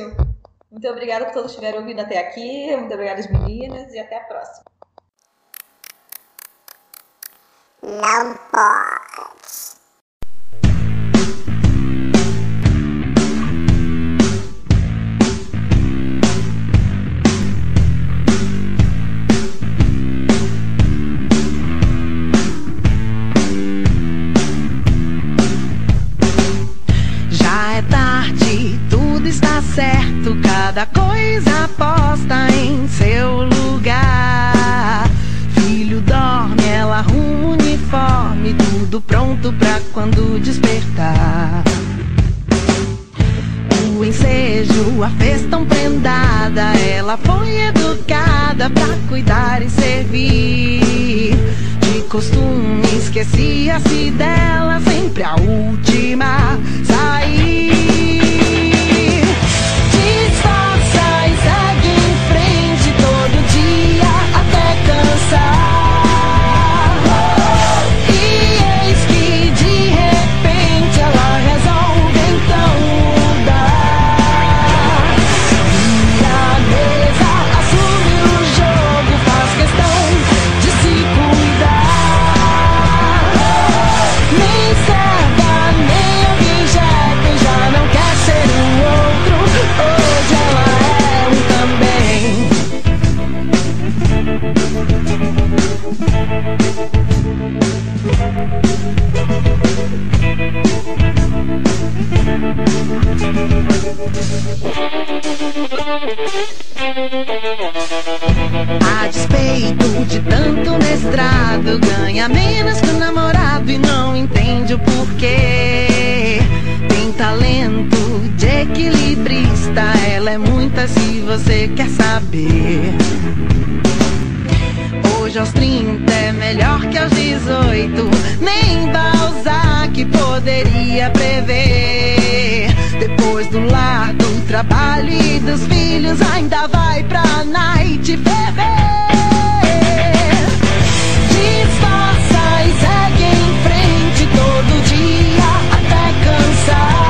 Muito obrigada por todos que estiveram ouvindo até aqui. Muito obrigada às meninas e até a próxima. Não pode. certo, cada coisa posta em seu lugar. Filho dorme, ela arruma uniforme, tudo pronto pra quando despertar. O ensejo, a fez tão prendada, ela foi educada pra cuidar e servir. De costume, esquecia-se dela, sempre a última sair. ganha menos que o namorado e não entende o porquê. Tem talento de equilibrista, ela é muita se você quer saber. Hoje aos 30 é melhor que aos 18, nem Balzac poderia prever. Depois do lar, do trabalho e dos filhos, ainda vai pra night beber. todo dia até cansar.